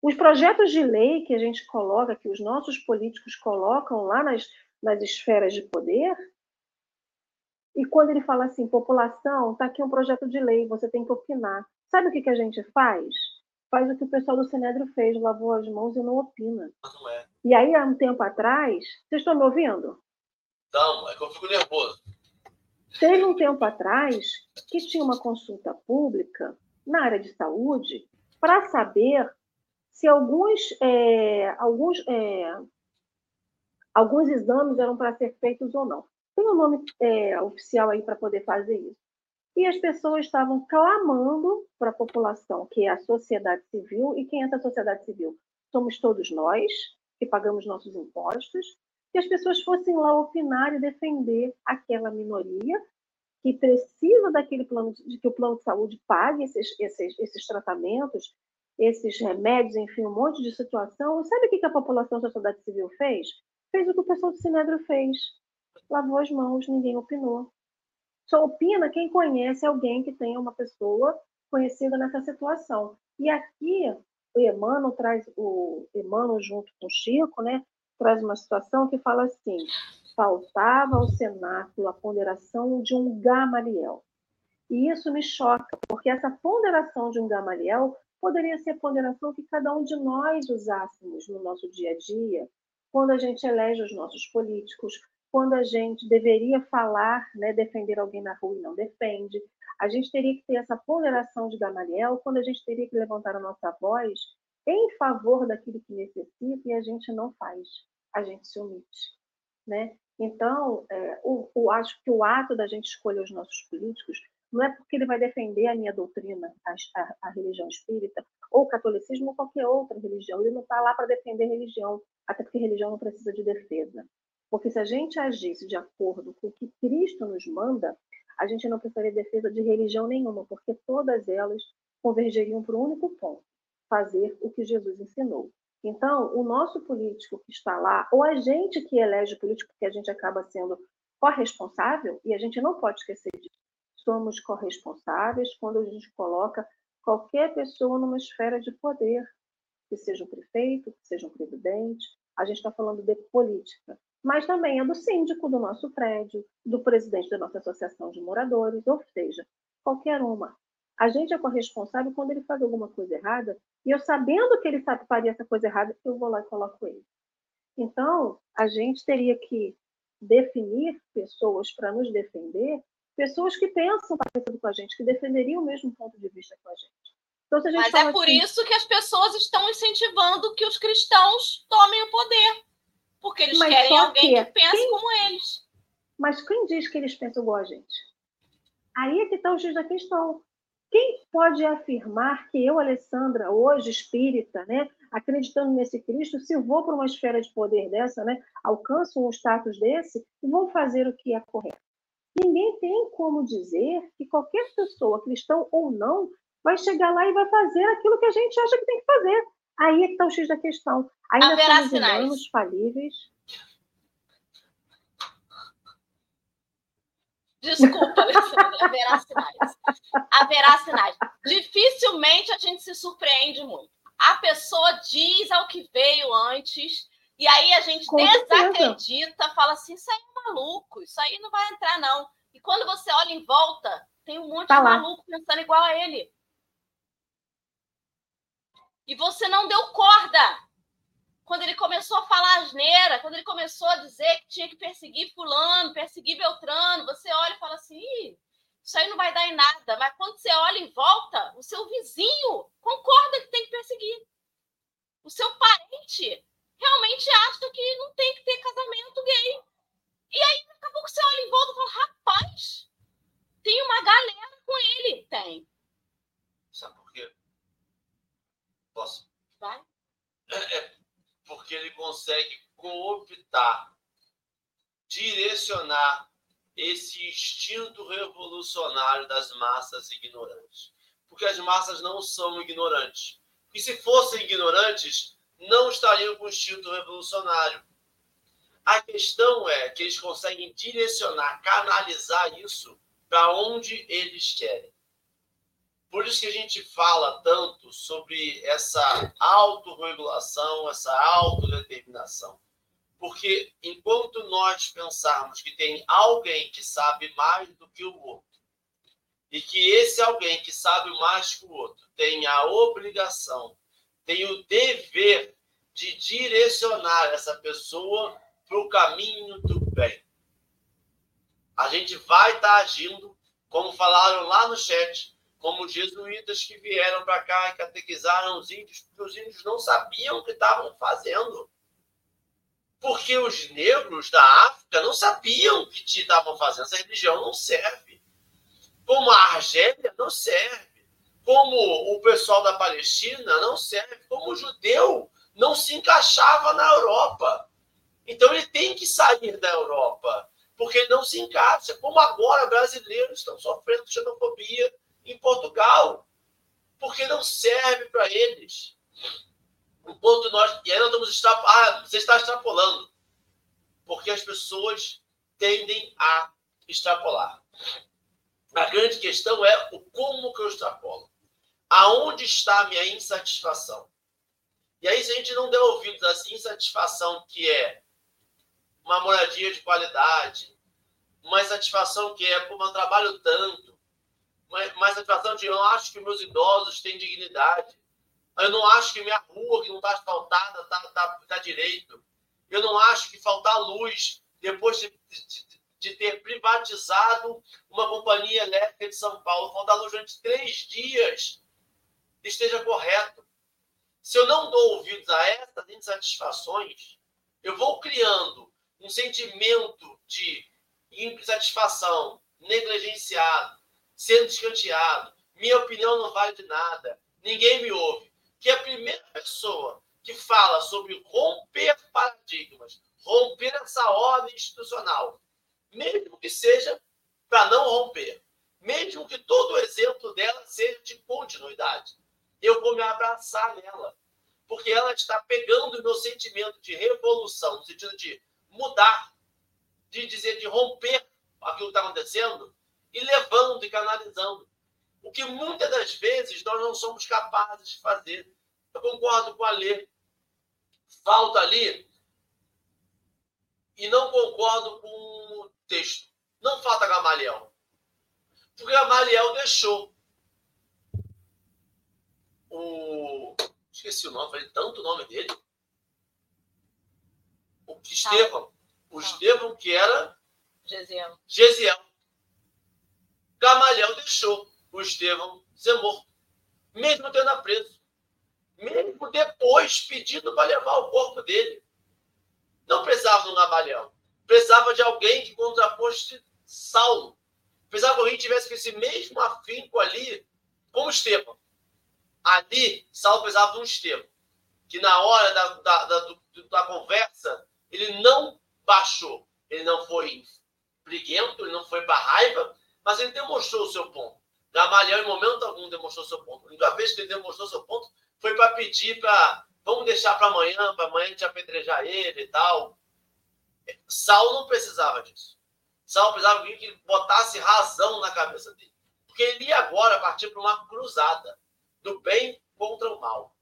Os projetos de lei que a gente coloca, que os nossos políticos colocam lá nas, nas esferas de poder, e quando ele fala assim, população, está aqui um projeto de lei, você tem que opinar. Sabe o que, que a gente faz? Faz o que o pessoal do Sinédrio fez, lavou as mãos e não opina. Não é. E aí, há um tempo atrás, vocês estão me ouvindo? Não, é que eu fico nervoso. Teve um tempo atrás que tinha uma consulta pública na área de saúde para saber se alguns, é, alguns, é, alguns exames eram para ser feitos ou não. Tem um nome é, oficial aí para poder fazer isso. E as pessoas estavam clamando para a população, que é a sociedade civil, e quem é essa sociedade civil? Somos todos nós, que pagamos nossos impostos, que as pessoas fossem lá opinar e defender aquela minoria que precisa daquele plano de que o plano de saúde pague esses, esses, esses tratamentos, esses remédios, enfim, um monte de situação. Sabe o que a população da sociedade civil fez? Fez o que o pessoal do Sinedro fez. Lavou as mãos, ninguém opinou. Só opina quem conhece alguém que tenha uma pessoa conhecida nessa situação. E aqui o Emmanuel traz o Emmanuel junto com o Chico, né? Traz uma situação que fala assim: faltava ao cenáculo a ponderação de um Gamaliel. E isso me choca, porque essa ponderação de um Gamaliel poderia ser a ponderação que cada um de nós usássemos no nosso dia a dia, quando a gente elege os nossos políticos, quando a gente deveria falar, né, defender alguém na rua e não defende. A gente teria que ter essa ponderação de Gamaliel, quando a gente teria que levantar a nossa voz em favor daquilo que necessita e a gente não faz, a gente se omite. Né? Então, é, o, o, acho que o ato da gente escolher os nossos políticos não é porque ele vai defender a minha doutrina, a, a, a religião espírita, ou o catolicismo, ou qualquer outra religião. Ele não está lá para defender religião, até porque religião não precisa de defesa. Porque se a gente agisse de acordo com o que Cristo nos manda, a gente não precisaria de defesa de religião nenhuma, porque todas elas convergeriam para um único ponto: fazer o que Jesus ensinou. Então, o nosso político que está lá, ou a gente que elege político, porque a gente acaba sendo corresponsável, e a gente não pode esquecer disso, somos corresponsáveis quando a gente coloca qualquer pessoa numa esfera de poder, que seja um prefeito, que seja um presidente, a gente está falando de política, mas também é do síndico do nosso prédio, do presidente da nossa associação de moradores, ou seja, qualquer uma. A gente é corresponsável quando ele faz alguma coisa errada, e eu sabendo que ele sabe faria essa coisa errada, eu vou lá e coloco ele. Então, a gente teria que definir pessoas para nos defender pessoas que pensam parecido com a gente, que defenderiam o mesmo ponto de vista com a gente. Então, a gente Mas é por assim, isso que as pessoas estão incentivando que os cristãos tomem o poder. Porque eles querem alguém que, que pense quem... como eles. Mas quem diz que eles pensam igual a gente? Aí é que está o X da questão. Quem pode afirmar que eu, Alessandra, hoje espírita, né, acreditando nesse Cristo, se vou para uma esfera de poder dessa, né, alcanço um status desse, vou fazer o que é correto? Ninguém tem como dizer que qualquer pessoa, cristão ou não, vai chegar lá e vai fazer aquilo que a gente acha que tem que fazer. Aí é que está o X da questão. Ainda Haverá somos sinais. humanos falíveis. Desculpa, Alessandra, haverá sinais. Haverá sinais. Dificilmente a gente se surpreende muito. A pessoa diz ao que veio antes e aí a gente Com desacredita, certeza. fala assim: isso aí é maluco, isso aí não vai entrar, não. E quando você olha em volta, tem um monte tá de lá. maluco pensando igual a ele. E você não deu corda. Quando ele começou a falar asneira, quando ele começou a dizer que tinha que perseguir fulano, perseguir Beltrano, você olha e fala assim, isso aí não vai dar em nada. Mas quando você olha em volta, o seu vizinho concorda que tem que perseguir. O seu parente realmente acha que não tem que ter casamento gay. E aí, daqui a pouco, você olha em volta e fala, rapaz, tem uma galera com ele. Tem. Sabe Posso? Vai. É, é, porque ele consegue cooptar, direcionar esse instinto revolucionário das massas ignorantes. Porque as massas não são ignorantes. E se fossem ignorantes, não estariam com o instinto revolucionário. A questão é que eles conseguem direcionar, canalizar isso para onde eles querem. Por isso que a gente fala tanto sobre essa autorregulação, essa autodeterminação. Porque enquanto nós pensarmos que tem alguém que sabe mais do que o outro, e que esse alguém que sabe mais que o outro tem a obrigação, tem o dever de direcionar essa pessoa para o caminho do bem. A gente vai estar tá agindo, como falaram lá no chat, como os jesuítas que vieram para cá e catequizaram os índios, porque os índios não sabiam o que estavam fazendo. Porque os negros da África não sabiam o que estavam fazendo. Essa religião não serve. Como a Argélia não serve. Como o pessoal da Palestina não serve. Como o judeu não se encaixava na Europa. Então ele tem que sair da Europa, porque ele não se encaixa. Como agora brasileiros estão sofrendo xenofobia em Portugal, porque não serve para eles. Enquanto nós. E nós estamos extrapolando. Ah, você está extrapolando. Porque as pessoas tendem a extrapolar. A grande questão é o como que eu extrapolo. Aonde está a minha insatisfação? E aí, se a gente não der ouvidos essa insatisfação que é uma moradia de qualidade, uma insatisfação que é, como eu trabalho tanto, mais satisfação de eu não acho que meus idosos têm dignidade. Eu não acho que minha rua, que não está asfaltada, está tá, tá direito. Eu não acho que faltar luz depois de, de, de, ter privatizado uma companhia elétrica de São Paulo, faltar luz durante três dias, esteja correto. Se eu não dou ouvidos a essas insatisfações, eu vou criando um sentimento de insatisfação, negligenciado, sendo escanteado, minha opinião não vale de nada, ninguém me ouve. Que a primeira pessoa que fala sobre romper paradigmas, romper essa ordem institucional, mesmo que seja para não romper, mesmo que todo o exemplo dela seja de continuidade, eu vou me abraçar nela, porque ela está pegando o meu sentimento de revolução, no sentido de mudar, de dizer, de romper aquilo que está acontecendo, e levando e canalizando. O que muitas das vezes nós não somos capazes de fazer. Eu concordo com a Lê. Falta ali. E não concordo com o texto. Não falta Gamaliel. Porque Gamaliel deixou o. Esqueci o nome, falei tanto o nome dele. O Estevão. O Estevão, que era. Gesiel. Gesiel. Gamaliel deixou o Estevão ser morto, mesmo tendo preso. Mesmo depois pedindo para levar o corpo dele. Não precisava do Gamaliel. Precisava de alguém que contraposte Saulo. Precisava que alguém tivesse esse mesmo afinco ali, como Estevão. Ali, Saulo precisava de um Estevão. Que na hora da, da, da, da conversa, ele não baixou. Ele não foi briguento, ele não foi para raiva, mas ele demonstrou o seu ponto. Gamaliel, em momento algum, demonstrou seu ponto. A única vez que ele demonstrou seu ponto foi para pedir para. Vamos deixar para amanhã, para amanhã a gente apedrejar ele e tal. Saulo não precisava disso. Saulo precisava que botasse razão na cabeça dele. Porque ele ia agora partir para uma cruzada do bem contra o mal.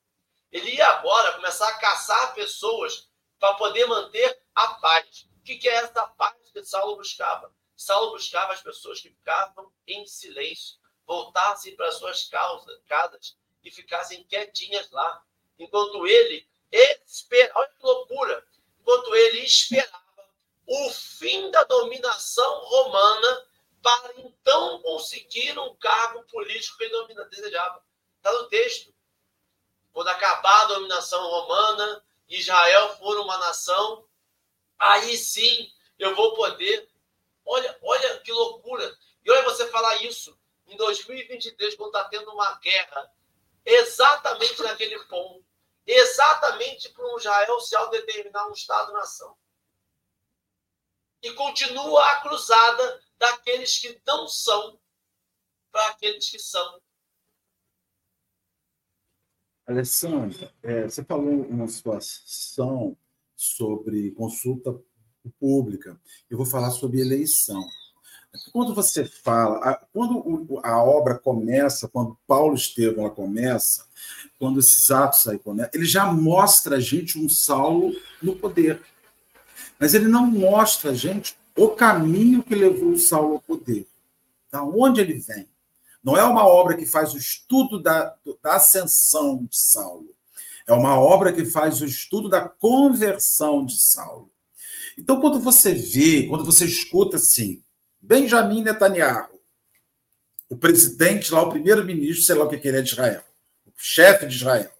Ele ia agora começar a caçar pessoas para poder manter a paz. O que é essa paz que Saulo buscava? Saulo buscava as pessoas que ficavam em silêncio, voltassem para suas causas, casas e ficassem quietinhas lá, enquanto ele esperava, olha que loucura, enquanto ele esperava o fim da dominação romana para então conseguir um cargo político que ele desejava. Está no texto. Quando acabar a dominação romana, Israel for uma nação, aí sim eu vou poder Olha, olha que loucura. E olha você falar isso em 2023, quando está tendo uma guerra, exatamente naquele ponto. exatamente para um Israel se autodeterminar um Estado-nação. E continua a cruzada daqueles que não são para aqueles que são. Alessandra, é, você falou uma situação sobre consulta pública. Eu vou falar sobre eleição. Quando você fala, quando a obra começa, quando Paulo Estevão começa, quando esses atos aí começam, ele já mostra a gente um Saulo no poder. Mas ele não mostra a gente o caminho que levou o Saulo ao poder. Da onde ele vem. Não é uma obra que faz o estudo da, da ascensão de Saulo. É uma obra que faz o estudo da conversão de Saulo. Então, quando você vê, quando você escuta assim, Benjamin Netanyahu, o presidente lá, o primeiro-ministro, sei lá o que ele é de Israel, o chefe de Israel.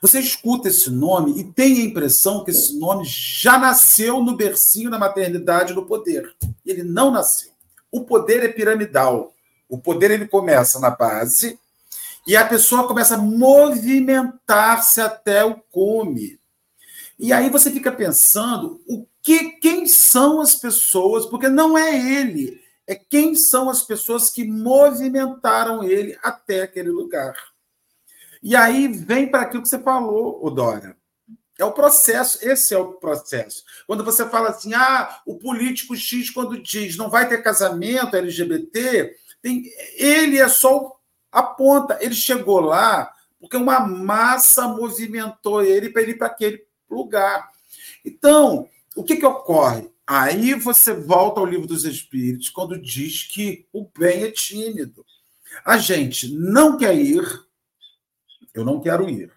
Você escuta esse nome e tem a impressão que esse nome já nasceu no bercinho da maternidade do poder. Ele não nasceu. O poder é piramidal. O poder ele começa na base e a pessoa começa a movimentar-se até o cume. E aí você fica pensando o que quem são as pessoas, porque não é ele, é quem são as pessoas que movimentaram ele até aquele lugar. E aí vem para aquilo que você falou, Odora. É o processo, esse é o processo. Quando você fala assim, ah, o político X, quando diz não vai ter casamento LGBT, tem, ele é só a ponta. Ele chegou lá porque uma massa movimentou ele para ir para aquele lugar. Então, o que, que ocorre? Aí você volta ao livro dos Espíritos, quando diz que o bem é tímido. A gente não quer ir, eu não quero ir.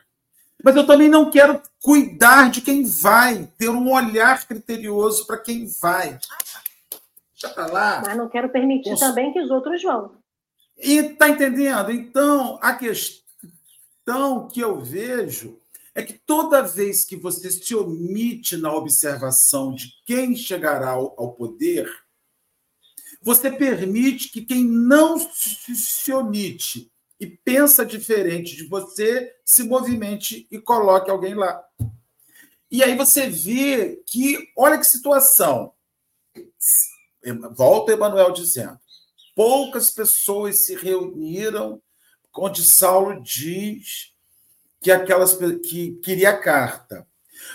Mas eu também não quero cuidar de quem vai, ter um olhar criterioso para quem vai. Deixa para lá. Mas não quero permitir Cons... também que os outros vão. E tá entendendo? Então, a questão que eu vejo é que toda vez que você se omite na observação de quem chegará ao, poder, você permite que quem não se omite e pensa diferente de você se movimente e coloque alguém lá. E aí você vê que, olha que situação. Volta Emanuel dizendo: poucas pessoas se reuniram onde Saulo diz que aquelas que queria a carta.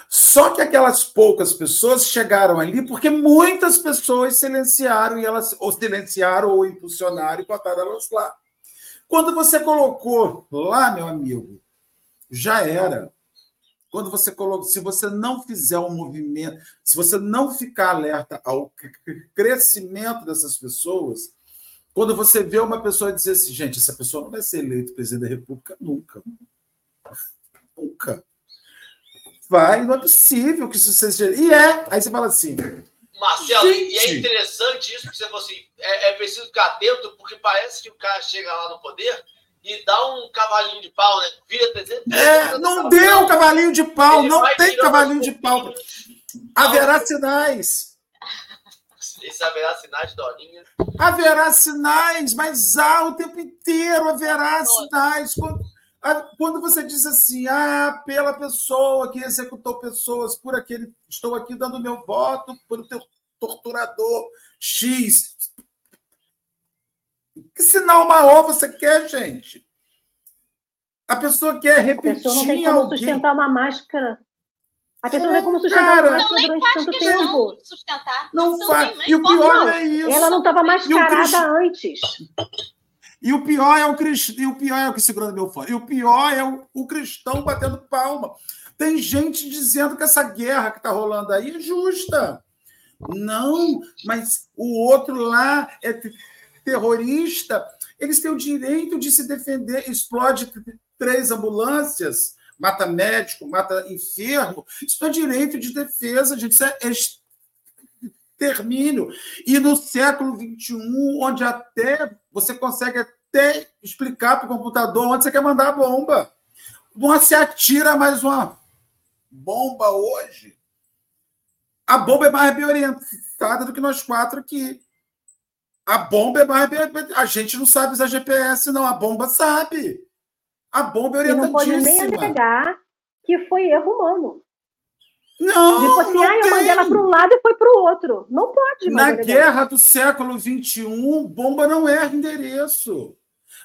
Só que aquelas poucas pessoas chegaram ali porque muitas pessoas silenciaram e elas ou silenciaram ou impulsionaram e botaram elas lá. Quando você colocou lá, meu amigo, já era. Quando você colocou, se você não fizer um movimento, se você não ficar alerta ao crescimento dessas pessoas, quando você vê uma pessoa dizer assim, gente, essa pessoa não vai ser eleita presidente da República nunca. Nunca. Vai, não é possível que isso seja. E é. Aí você fala assim. Marcelo, gente. e é interessante isso, porque você falou assim: é, é preciso ficar atento, porque parece que o cara chega lá no poder e dá um cavalinho de pau, né? Vira 300 É, não deu um cavalinho de pau, Ele não tem cavalinho de pau. Haverá sinais. Esse haverá sinais, Dorinha. Haverá sinais, mas há o tempo inteiro haverá sinais. Quando quando você diz assim, ah, pela pessoa que executou pessoas por aquele. Estou aqui dando meu voto pelo teu torturador X. Que sinal maior você quer, gente? A pessoa quer repetir. A pessoa não tem como alguém. sustentar uma máscara. A pessoa não tem como sustentar Cara, uma máscara durante tanto tempo. Sustentar. Não, não faz. E o pior não, é isso. Ela não estava mascarada antes. E o pior é o cristão, e o pior é o que segurando meu fone. E o pior é o, o cristão batendo palma. Tem gente dizendo que essa guerra que está rolando aí é justa. Não, mas o outro lá é terrorista. Eles têm o direito de se defender. Explode três ambulâncias, mata médico, mata enfermo. Isso é direito de defesa, gente. Isso é extermínio. E no século XXI, onde até você consegue até explicar para o computador onde você quer mandar a bomba. Não se atira mais uma bomba hoje. A bomba é mais bem orientada do que nós quatro aqui. A bomba é mais bem... A gente não sabe usar GPS, não. A bomba sabe. A bomba é orientadíssima. Você não pode nem alegar, que foi erro humano. Não, tipo assim, não ah, eu mandei ela para um lado e foi para o outro. Não pode. Na guerra do século XXI, bomba não erra endereço.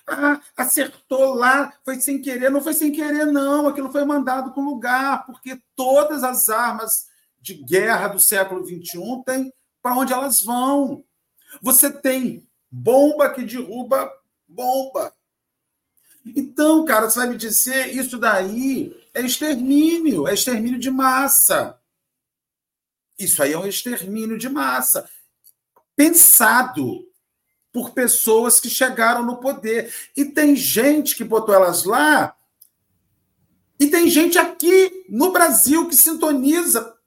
Ah, acertou lá, foi sem querer. Não foi sem querer, não. Aquilo foi mandado para o lugar, porque todas as armas de guerra do século XXI têm para onde elas vão. Você tem bomba que derruba bomba. Então, cara, você vai me dizer, isso daí é extermínio, é extermínio de massa. Isso aí é um extermínio de massa. Pensado por pessoas que chegaram no poder. E tem gente que botou elas lá, e tem gente aqui no Brasil que sintoniza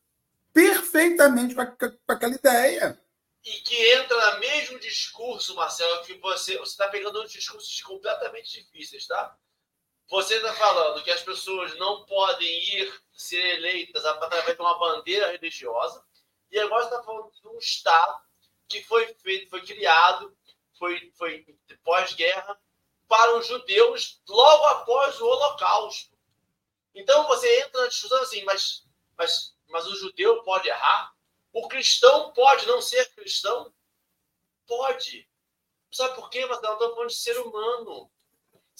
perfeitamente com, aquela ideia. E que entra no mesmo discurso, Marcelo, que você está pegando uns discursos completamente difíceis, tá? Você está falando que as pessoas não podem ir ser eleitas através de uma bandeira religiosa, e agora você está falando de um Estado que foi feito, foi criado, foi, foi pós-guerra, para os judeus logo após o Holocausto. Então você entra na discussão assim, mas, mas, mas o judeu pode errar? O cristão pode não ser cristão? Pode. Sabe por quê, Marcelo? Estamos falando de ser humano.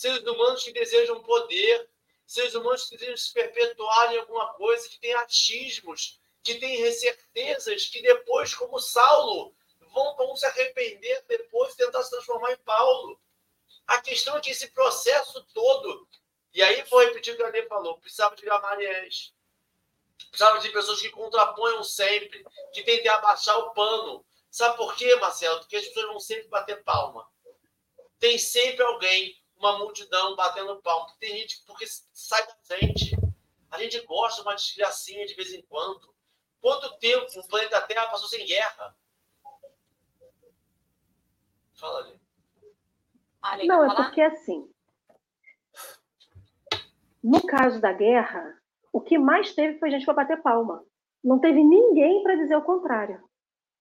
Seres humanos que desejam poder, seres humanos que desejam se perpetuar em alguma coisa, que têm achismos, que têm certezas, que depois, como Saulo, vão, vão se arrepender depois tentar se transformar em Paulo. A questão é que esse processo todo, e aí vou repetir o que a Lê falou, precisava de gamariés, Precisava de pessoas que contraponham sempre, que tentem abaixar o pano. Sabe por quê, Marcelo? Porque as pessoas vão sempre bater palma. Tem sempre alguém, uma multidão batendo palma. Tem gente porque sai da gente. A gente gosta de uma desgracinha de vez em quando. Quanto tempo o planeta Terra passou sem guerra? Fala ali. Não, é porque assim. No caso da guerra, o que mais teve foi gente para bater palma. Não teve ninguém para dizer o contrário.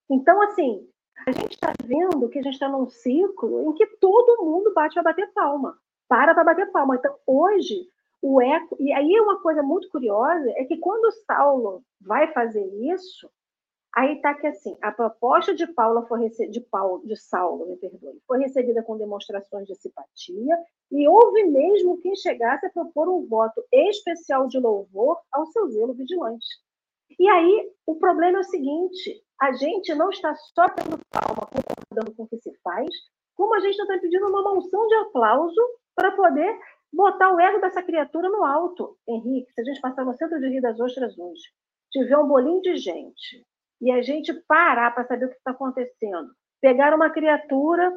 Então, assim, a gente está vendo que a gente está num ciclo em que todo mundo bate para bater palma. Para para bater palma. Então, hoje, o eco. E aí, uma coisa muito curiosa é que quando Saulo vai fazer isso, Aí está que assim, a proposta de Paula foi rece... de Paulo, de Saulo, me perdoe, foi recebida com demonstrações de simpatia e houve mesmo quem chegasse a propor um voto especial de louvor ao seu zelo vigilante. E aí o problema é o seguinte: a gente não está só tendo palma concordando com o que se faz, como a gente está pedindo uma monção de aplauso para poder botar o ego dessa criatura no alto. Henrique, se a gente passar no centro de Rio das Ostras hoje, tiver um bolinho de gente, e a gente parar para saber o que está acontecendo. Pegar uma criatura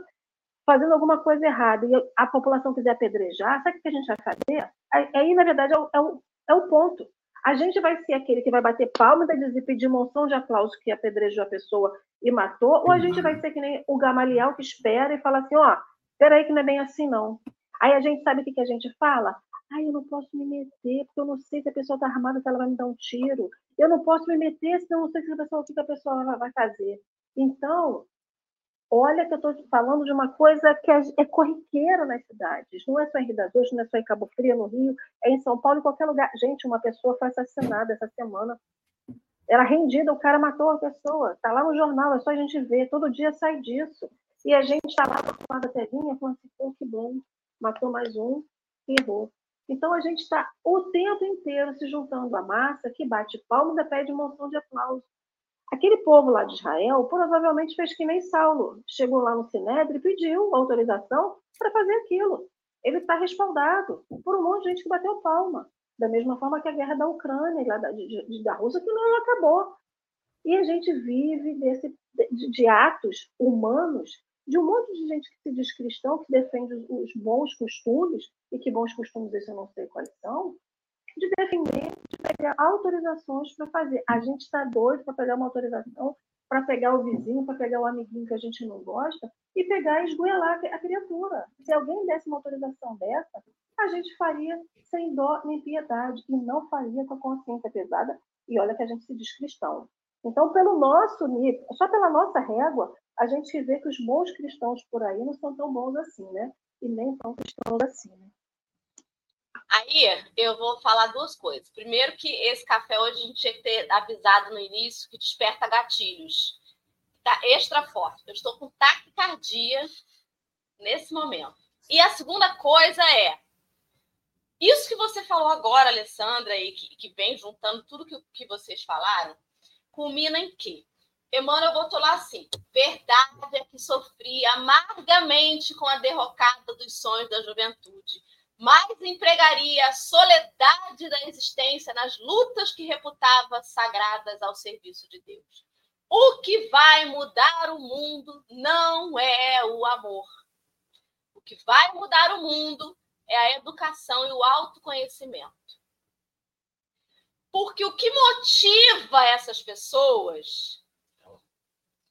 fazendo alguma coisa errada e a população quiser apedrejar, sabe o que a gente vai fazer? Aí, na verdade, é o, é o, é o ponto. A gente vai ser aquele que vai bater palma e pedir moção de aplauso que apedrejou a pessoa e matou, ou a gente vai ser que nem o Gamaliel que espera e fala assim, ó, oh, espera aí que não é bem assim, não. Aí a gente sabe o que, que a gente fala? Ai, eu não posso me meter, porque eu não sei se a pessoa está armada, se ela vai me dar um tiro. Eu não posso me meter, senão eu não sei se a pessoa, o que a pessoa vai fazer. Então, olha que eu estou falando de uma coisa que é, é corriqueira nas cidades. Não é só em Rio das Ostras, não é só em Cabo Frio, no Rio, é em São Paulo, em qualquer lugar. Gente, uma pessoa foi assassinada essa semana. Era rendida, o cara matou a pessoa. Está lá no jornal, é só a gente ver. Todo dia sai disso. E a gente está lá com a telinha falando assim, pô, que bom. Matou mais um errou. Então, a gente está o tempo inteiro se juntando à massa que bate palma e pede moção de aplauso. Aquele povo lá de Israel provavelmente fez que nem Saulo. Chegou lá no Sinédrio e pediu autorização para fazer aquilo. Ele está respaldado por um monte de gente que bateu palma. Da mesma forma que a guerra da Ucrânia, lá da, da Rússia, que não acabou. E a gente vive desse, de, de atos humanos de um monte de gente que se diz cristão, que defende os bons costumes, e que bons costumes esses eu não sei quais são, de defender, pegar autorizações para fazer. A gente está doido para pegar uma autorização, para pegar o vizinho, para pegar o amiguinho que a gente não gosta, e pegar e esgoelar a criatura. Se alguém desse uma autorização dessa, a gente faria sem dó nem piedade, e não faria com a consciência pesada, e olha que a gente se diz cristão. Então, pelo nosso nível, só pela nossa régua, a gente vê que os bons cristãos por aí não são tão bons assim, né? E nem tão cristãos assim, né? Aí eu vou falar duas coisas. Primeiro, que esse café hoje a gente tinha que ter avisado no início que desperta gatilhos. Tá extra forte. Eu estou com taquicardia nesse momento. E a segunda coisa é isso que você falou agora, Alessandra, e que, que vem juntando tudo que, que vocês falaram, culmina em quê? Emmanuel botou lá assim: verdade é que sofri amargamente com a derrocada dos sonhos da juventude, mas empregaria a soledade da existência nas lutas que reputava sagradas ao serviço de Deus. O que vai mudar o mundo não é o amor. O que vai mudar o mundo é a educação e o autoconhecimento. Porque o que motiva essas pessoas.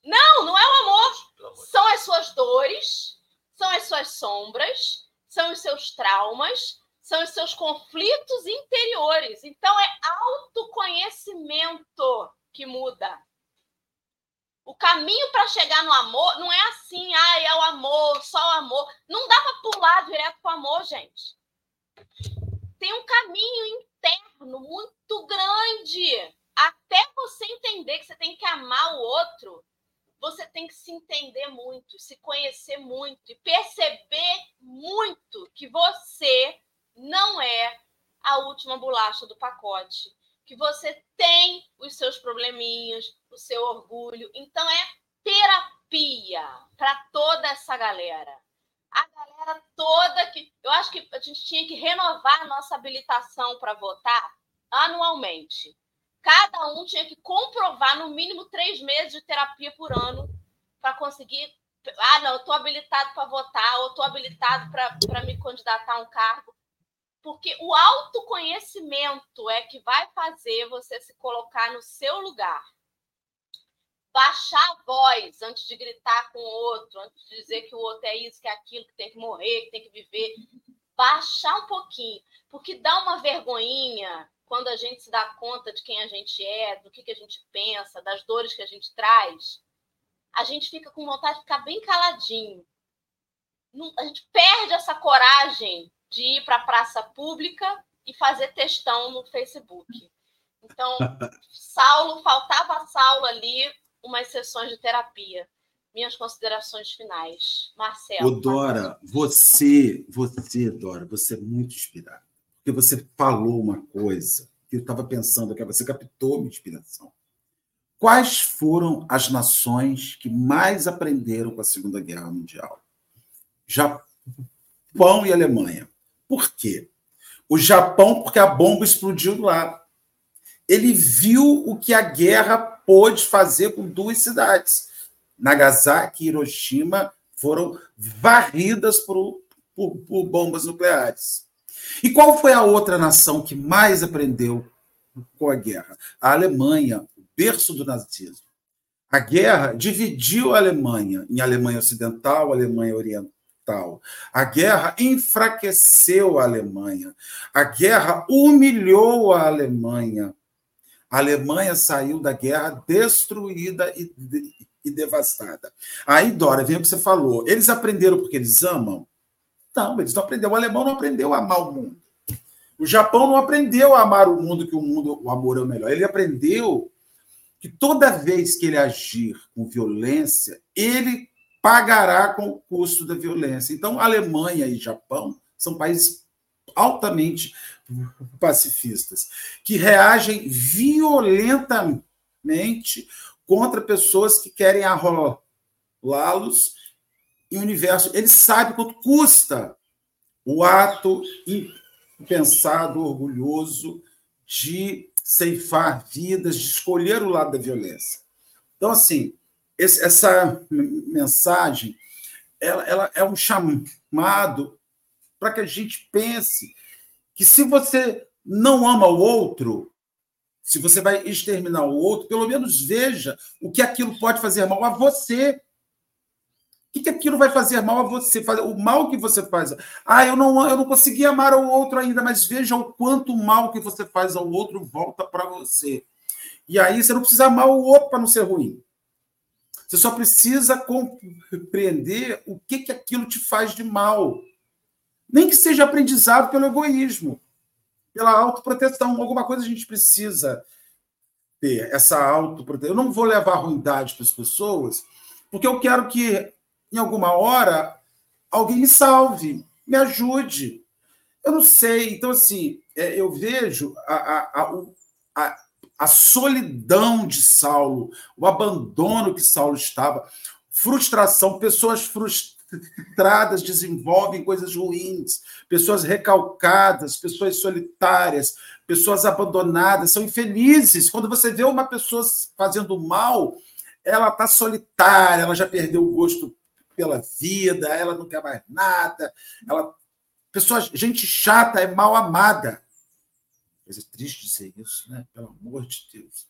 Não, não é o amor. São as suas dores, são as suas sombras, são os seus traumas, são os seus conflitos interiores. Então, é autoconhecimento que muda. O caminho para chegar no amor não é assim, ah, é o amor, só o amor. Não dá para pular direto para o amor, gente. Tem um caminho interno muito grande. Até você entender que você tem que amar o outro, você tem que se entender muito, se conhecer muito e perceber muito que você não é a última bolacha do pacote que você tem os seus probleminhas, o seu orgulho. Então é terapia para toda essa galera. A galera toda que. Eu acho que a gente tinha que renovar a nossa habilitação para votar anualmente. Cada um tinha que comprovar no mínimo três meses de terapia por ano para conseguir. Ah, não, eu estou habilitado para votar, ou estou habilitado para me candidatar a um cargo. Porque o autoconhecimento é que vai fazer você se colocar no seu lugar. Baixar a voz antes de gritar com o outro, antes de dizer que o outro é isso, que é aquilo, que tem que morrer, que tem que viver. Baixar um pouquinho. Porque dá uma vergonhinha quando a gente se dá conta de quem a gente é, do que, que a gente pensa, das dores que a gente traz. A gente fica com vontade de ficar bem caladinho. A gente perde essa coragem de ir para a praça pública e fazer textão no Facebook. Então, Saulo, faltava Saulo ali umas sessões de terapia. Minhas considerações finais. Marcelo. Ô, Dora, você, você, Dora, você é muito inspirada. Porque você falou uma coisa que eu estava pensando que você captou minha inspiração. Quais foram as nações que mais aprenderam com a Segunda Guerra Mundial? Japão e Alemanha. Por quê? O Japão, porque a bomba explodiu lá. Ele viu o que a guerra pôde fazer com duas cidades. Nagasaki e Hiroshima foram varridas por, por, por bombas nucleares. E qual foi a outra nação que mais aprendeu com a guerra? A Alemanha, o berço do nazismo. A guerra dividiu a Alemanha em Alemanha Ocidental, Alemanha Oriental. A guerra enfraqueceu a Alemanha. A guerra humilhou a Alemanha. A Alemanha saiu da guerra destruída e, e devastada. Aí, Dora, vem o que você falou. Eles aprenderam porque eles amam? Não, eles não aprenderam. O alemão não aprendeu a amar o mundo. O Japão não aprendeu a amar o mundo, que o mundo, o amor é o melhor. Ele aprendeu que toda vez que ele agir com violência, ele pagará com o custo da violência. Então, Alemanha e Japão são países altamente pacifistas, que reagem violentamente contra pessoas que querem arrolá-los em universo. Eles sabem quanto custa o ato impensado, orgulhoso de ceifar vidas, de escolher o lado da violência. Então, assim, esse, essa mensagem ela, ela é um chamado para que a gente pense que se você não ama o outro, se você vai exterminar o outro, pelo menos veja o que aquilo pode fazer mal a você. Que, que aquilo vai fazer mal a você? O mal que você faz. Ah, eu não, eu não consegui amar o outro ainda, mas veja o quanto mal que você faz ao outro volta para você. E aí você não precisa amar o outro para não ser ruim. Você só precisa compreender o que, que aquilo te faz de mal. Nem que seja aprendizado pelo egoísmo. pela autoproteção. Alguma coisa a gente precisa ter, essa autoproteção. Eu não vou levar ruindade para as pessoas, porque eu quero que, em alguma hora, alguém me salve, me ajude. Eu não sei. Então, assim, é, eu vejo a, a, a, a solidão de Saulo, o abandono que Saulo estava, frustração, pessoas frustradas desenvolvem coisas ruins, pessoas recalcadas, pessoas solitárias, pessoas abandonadas, são infelizes. Quando você vê uma pessoa fazendo mal, ela está solitária, ela já perdeu o gosto pela vida, ela não quer mais nada, ela pessoa, gente chata é mal amada. Coisa triste dizer isso, né? Pelo amor de Deus.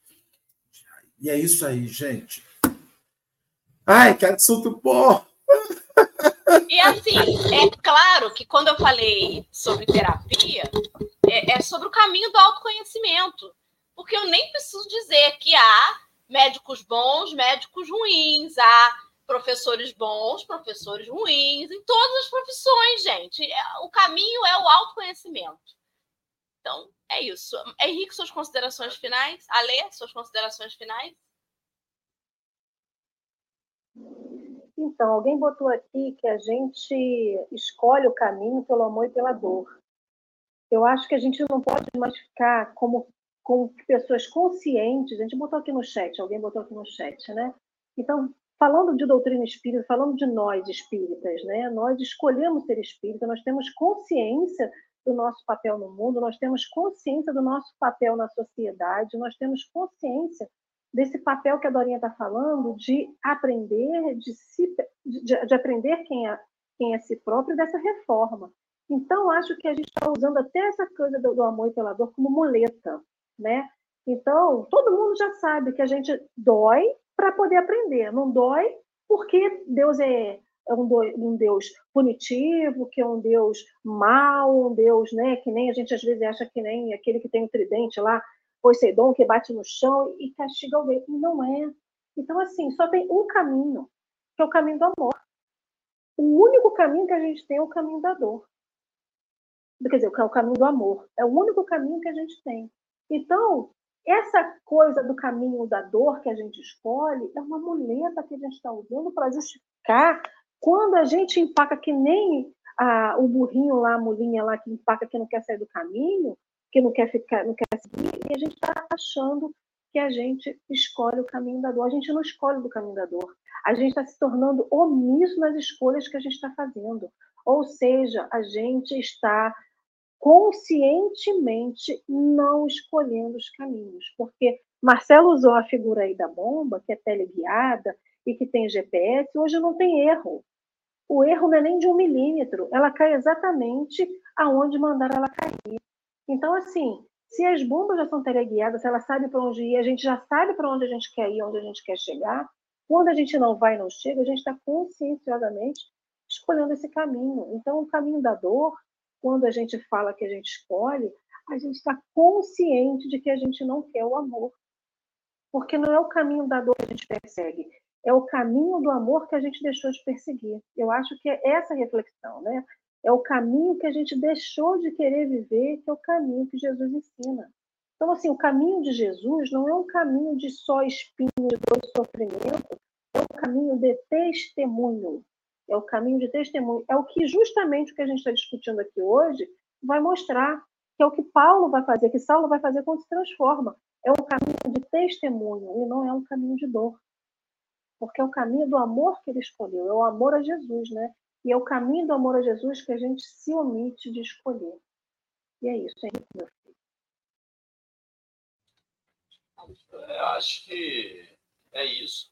E é isso aí, gente. Ai, que assunto bom! E assim, é claro que quando eu falei sobre terapia, é, é, sobre o caminho do autoconhecimento. Porque eu nem preciso dizer que há médicos bons, médicos ruins, há professores bons, professores ruins, em todas as profissões, gente. É, o caminho é o autoconhecimento. Então, é isso. Henrique, suas considerações finais? Alê, suas considerações finais? Então, alguém botou aqui que a gente escolhe o caminho pelo amor e pela dor. Eu acho que a gente não pode mais ficar como, como pessoas conscientes. A gente botou aqui no chat, alguém botou aqui no chat, né? Então, falando de doutrina espírita, falando de nós espíritas, né? Nós escolhemos ser espírita, nós temos consciência do nosso papel no mundo, nós temos consciência do nosso papel na sociedade, nós temos consciência desse papel que a Dorinha está falando de aprender, de, se, de, de, aprender quem é, quem é si próprio dessa reforma. Então, acho que a gente está usando até essa coisa do, do amor e pela dor como muleta, né? Então, todo mundo já sabe que a gente dói para poder aprender, não dói porque Deus é, é um, Deus punitivo, que é um Deus mau, um Deus, né, que nem a gente às vezes acha que nem aquele que tem o tridente lá, Poseidon que bate no chão e castiga alguém. E não é. Então, assim, só tem um caminho, que é o caminho do amor. O único caminho que a gente tem é o caminho da dor. Quer dizer, é o caminho do amor. É o único caminho que a gente tem. Então, essa coisa do caminho da dor que a gente escolhe é uma muleta que a gente está usando para justificar quando a gente empaca que nem o burrinho lá, a mulinha lá que empaca que não quer sair do caminho, que não quer ficar, não quer seguir, e a gente está achando que a gente escolhe o caminho da dor. A gente não escolhe do caminho da dor. A gente está se tornando omisso nas escolhas que a gente está fazendo. Ou seja, a gente está conscientemente não escolhendo os caminhos. Porque Marcelo usou a figura aí da bomba, que é teleguiada e que tem GPS, hoje não tem erro. O erro não é nem de um milímetro, ela cai exatamente aonde mandar ela cair. Então, assim, se as bombas já são teleguiadas, ela sabe para onde ir, a gente já sabe para onde a gente quer ir, onde a gente quer chegar. Quando a gente não vai não chega, a gente está conscienciosamente escolhendo esse caminho. Então, o caminho da dor, quando a gente fala que a gente escolhe, a gente está consciente de que a gente não quer o amor. Porque não é o caminho da dor que a gente persegue, é o caminho do amor que a gente deixou de perseguir. Eu acho que é essa reflexão, né? É o caminho que a gente deixou de querer viver, que é o caminho que Jesus ensina. Então, assim, o caminho de Jesus não é um caminho de só espinho, de dor e sofrimento, é um caminho de testemunho. É o caminho de testemunho. É o que justamente o que a gente está discutindo aqui hoje vai mostrar, que é o que Paulo vai fazer, que Saulo vai fazer quando se transforma. É um caminho de testemunho e não é um caminho de dor. Porque é o caminho do amor que ele escolheu, é o amor a Jesus, né? E é o caminho do amor a Jesus que a gente se omite de escolher. E é isso, Henrique, meu filho. Eu acho que é isso.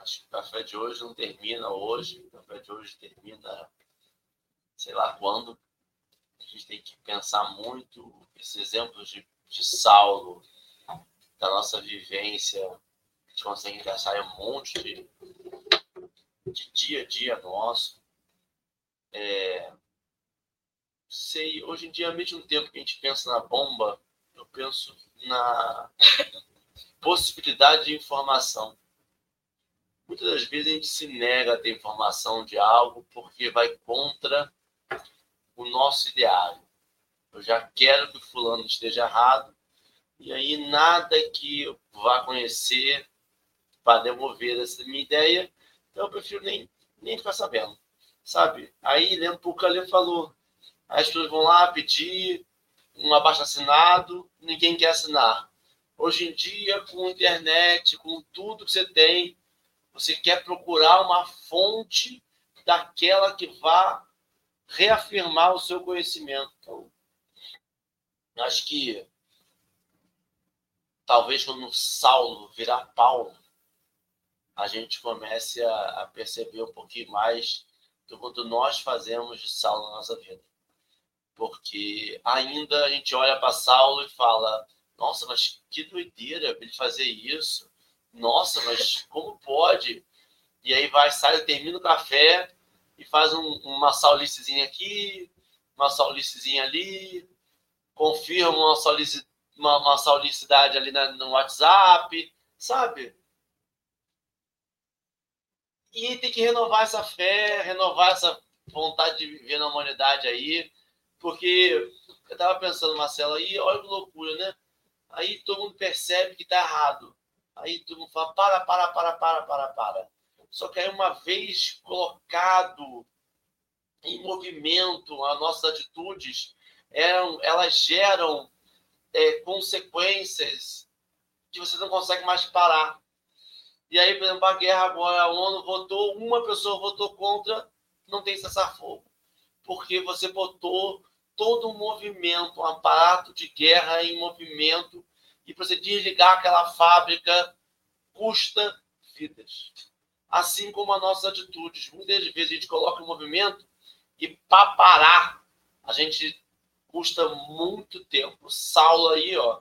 Acho que o café de hoje não termina hoje. O café de hoje termina, sei lá quando. A gente tem que pensar muito esses exemplos de, de Saulo, da nossa vivência. A gente consegue encaixar um monte de, de dia a dia nosso. É, sei, hoje em dia, ao mesmo tempo que a gente pensa na bomba, eu penso na possibilidade de informação. Muitas das vezes a gente se nega a ter informação de algo porque vai contra o nosso ideário. eu já quero que o fulano esteja errado, e aí nada que eu vá conhecer para demover essa minha ideia, então eu prefiro nem, nem ficar sabendo, sabe? Aí lembro que o Calil falou, as pessoas vão lá pedir um abaixo assinado, ninguém quer assinar. Hoje em dia, com internet, com tudo que você tem, você quer procurar uma fonte daquela que vá reafirmar o seu conhecimento. Então, acho que talvez quando Saulo virar Paulo, a gente comece a, a perceber um pouquinho mais do quanto nós fazemos de Saulo na nossa vida. Porque ainda a gente olha para Saulo e fala: nossa, mas que doideira ele fazer isso. Nossa, mas como pode? E aí vai, sai, termina o café e faz um, uma saulicezinha aqui, uma saulicezinha ali, confirma uma, saulic, uma, uma saulicidade ali na, no WhatsApp, sabe? E tem que renovar essa fé, renovar essa vontade de viver na humanidade aí, porque eu tava pensando, Marcelo, aí olha que loucura, né? Aí todo mundo percebe que tá errado. Aí todo mundo fala, para, para, para, para, para, para. Só que aí uma vez colocado em movimento as nossas atitudes, eram, elas geram é, consequências que você não consegue mais parar. E aí, por exemplo, a guerra agora, a ONU votou, uma pessoa votou contra, não tem cessar-fogo. Porque você botou todo um movimento, um aparato de guerra em movimento, e para você desligar aquela fábrica custa vidas. Assim como as nossas atitudes. Muitas vezes a gente coloca em movimento e para parar, a gente custa muito tempo. Saulo aí, ó,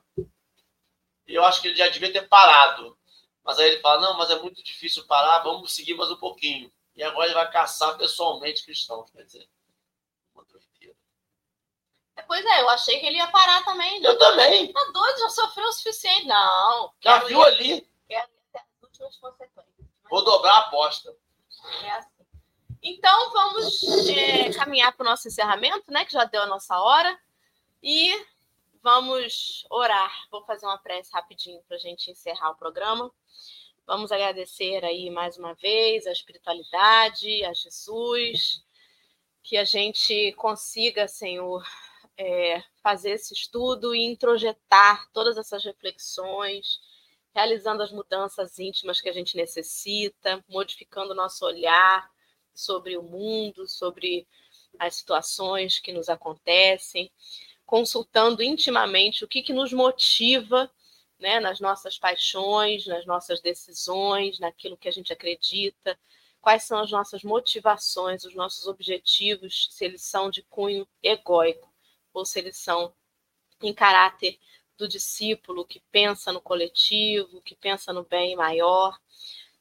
eu acho que ele já devia ter parado. Mas aí ele fala: não, mas é muito difícil parar, vamos seguir mais um pouquinho. E agora ele vai caçar pessoalmente cristãos. Quer dizer. Pois é, eu achei que ele ia parar também. Eu também. Tá doido, já sofreu o suficiente. Não. Já viu ali. Quero as últimas consequências. Vou dobrar a aposta. É assim. Então, vamos é, caminhar para o nosso encerramento, né? Que já deu a nossa hora. E vamos orar. Vou fazer uma prece rapidinho para a gente encerrar o programa. Vamos agradecer aí mais uma vez a espiritualidade, a Jesus, que a gente consiga, Senhor, é, fazer esse estudo e introjetar todas essas reflexões, realizando as mudanças íntimas que a gente necessita, modificando o nosso olhar sobre o mundo, sobre as situações que nos acontecem, consultando intimamente o que, que nos motiva né, nas nossas paixões, nas nossas decisões, naquilo que a gente acredita, quais são as nossas motivações, os nossos objetivos, se eles são de cunho egóico ou se eles são em caráter do discípulo que pensa no coletivo, que pensa no bem maior.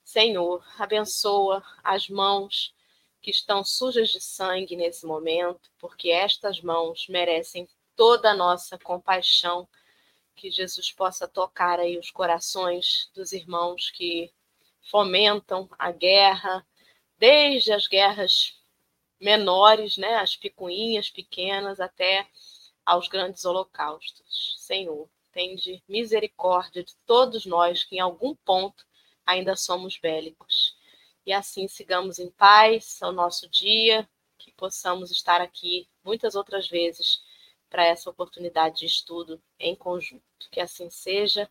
Senhor, abençoa as mãos que estão sujas de sangue nesse momento, porque estas mãos merecem toda a nossa compaixão. Que Jesus possa tocar aí os corações dos irmãos que fomentam a guerra, desde as guerras menores, né, as picuinhas pequenas, até aos grandes holocaustos. Senhor, tende misericórdia de todos nós que em algum ponto ainda somos bélicos e assim sigamos em paz ao nosso dia, que possamos estar aqui muitas outras vezes para essa oportunidade de estudo em conjunto. Que assim seja,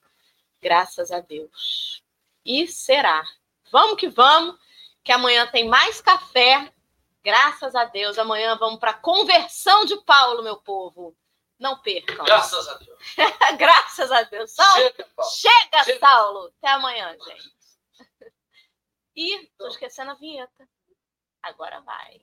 graças a Deus. E será. Vamos que vamos, que amanhã tem mais café. Graças a Deus. Amanhã vamos para a conversão de Paulo, meu povo. Não percam. Graças a Deus. graças a Deus. Saulo, Chega, Paulo. chega, Chega. Saulo. Até amanhã, gente. E tô esquecendo a vinheta. Agora vai.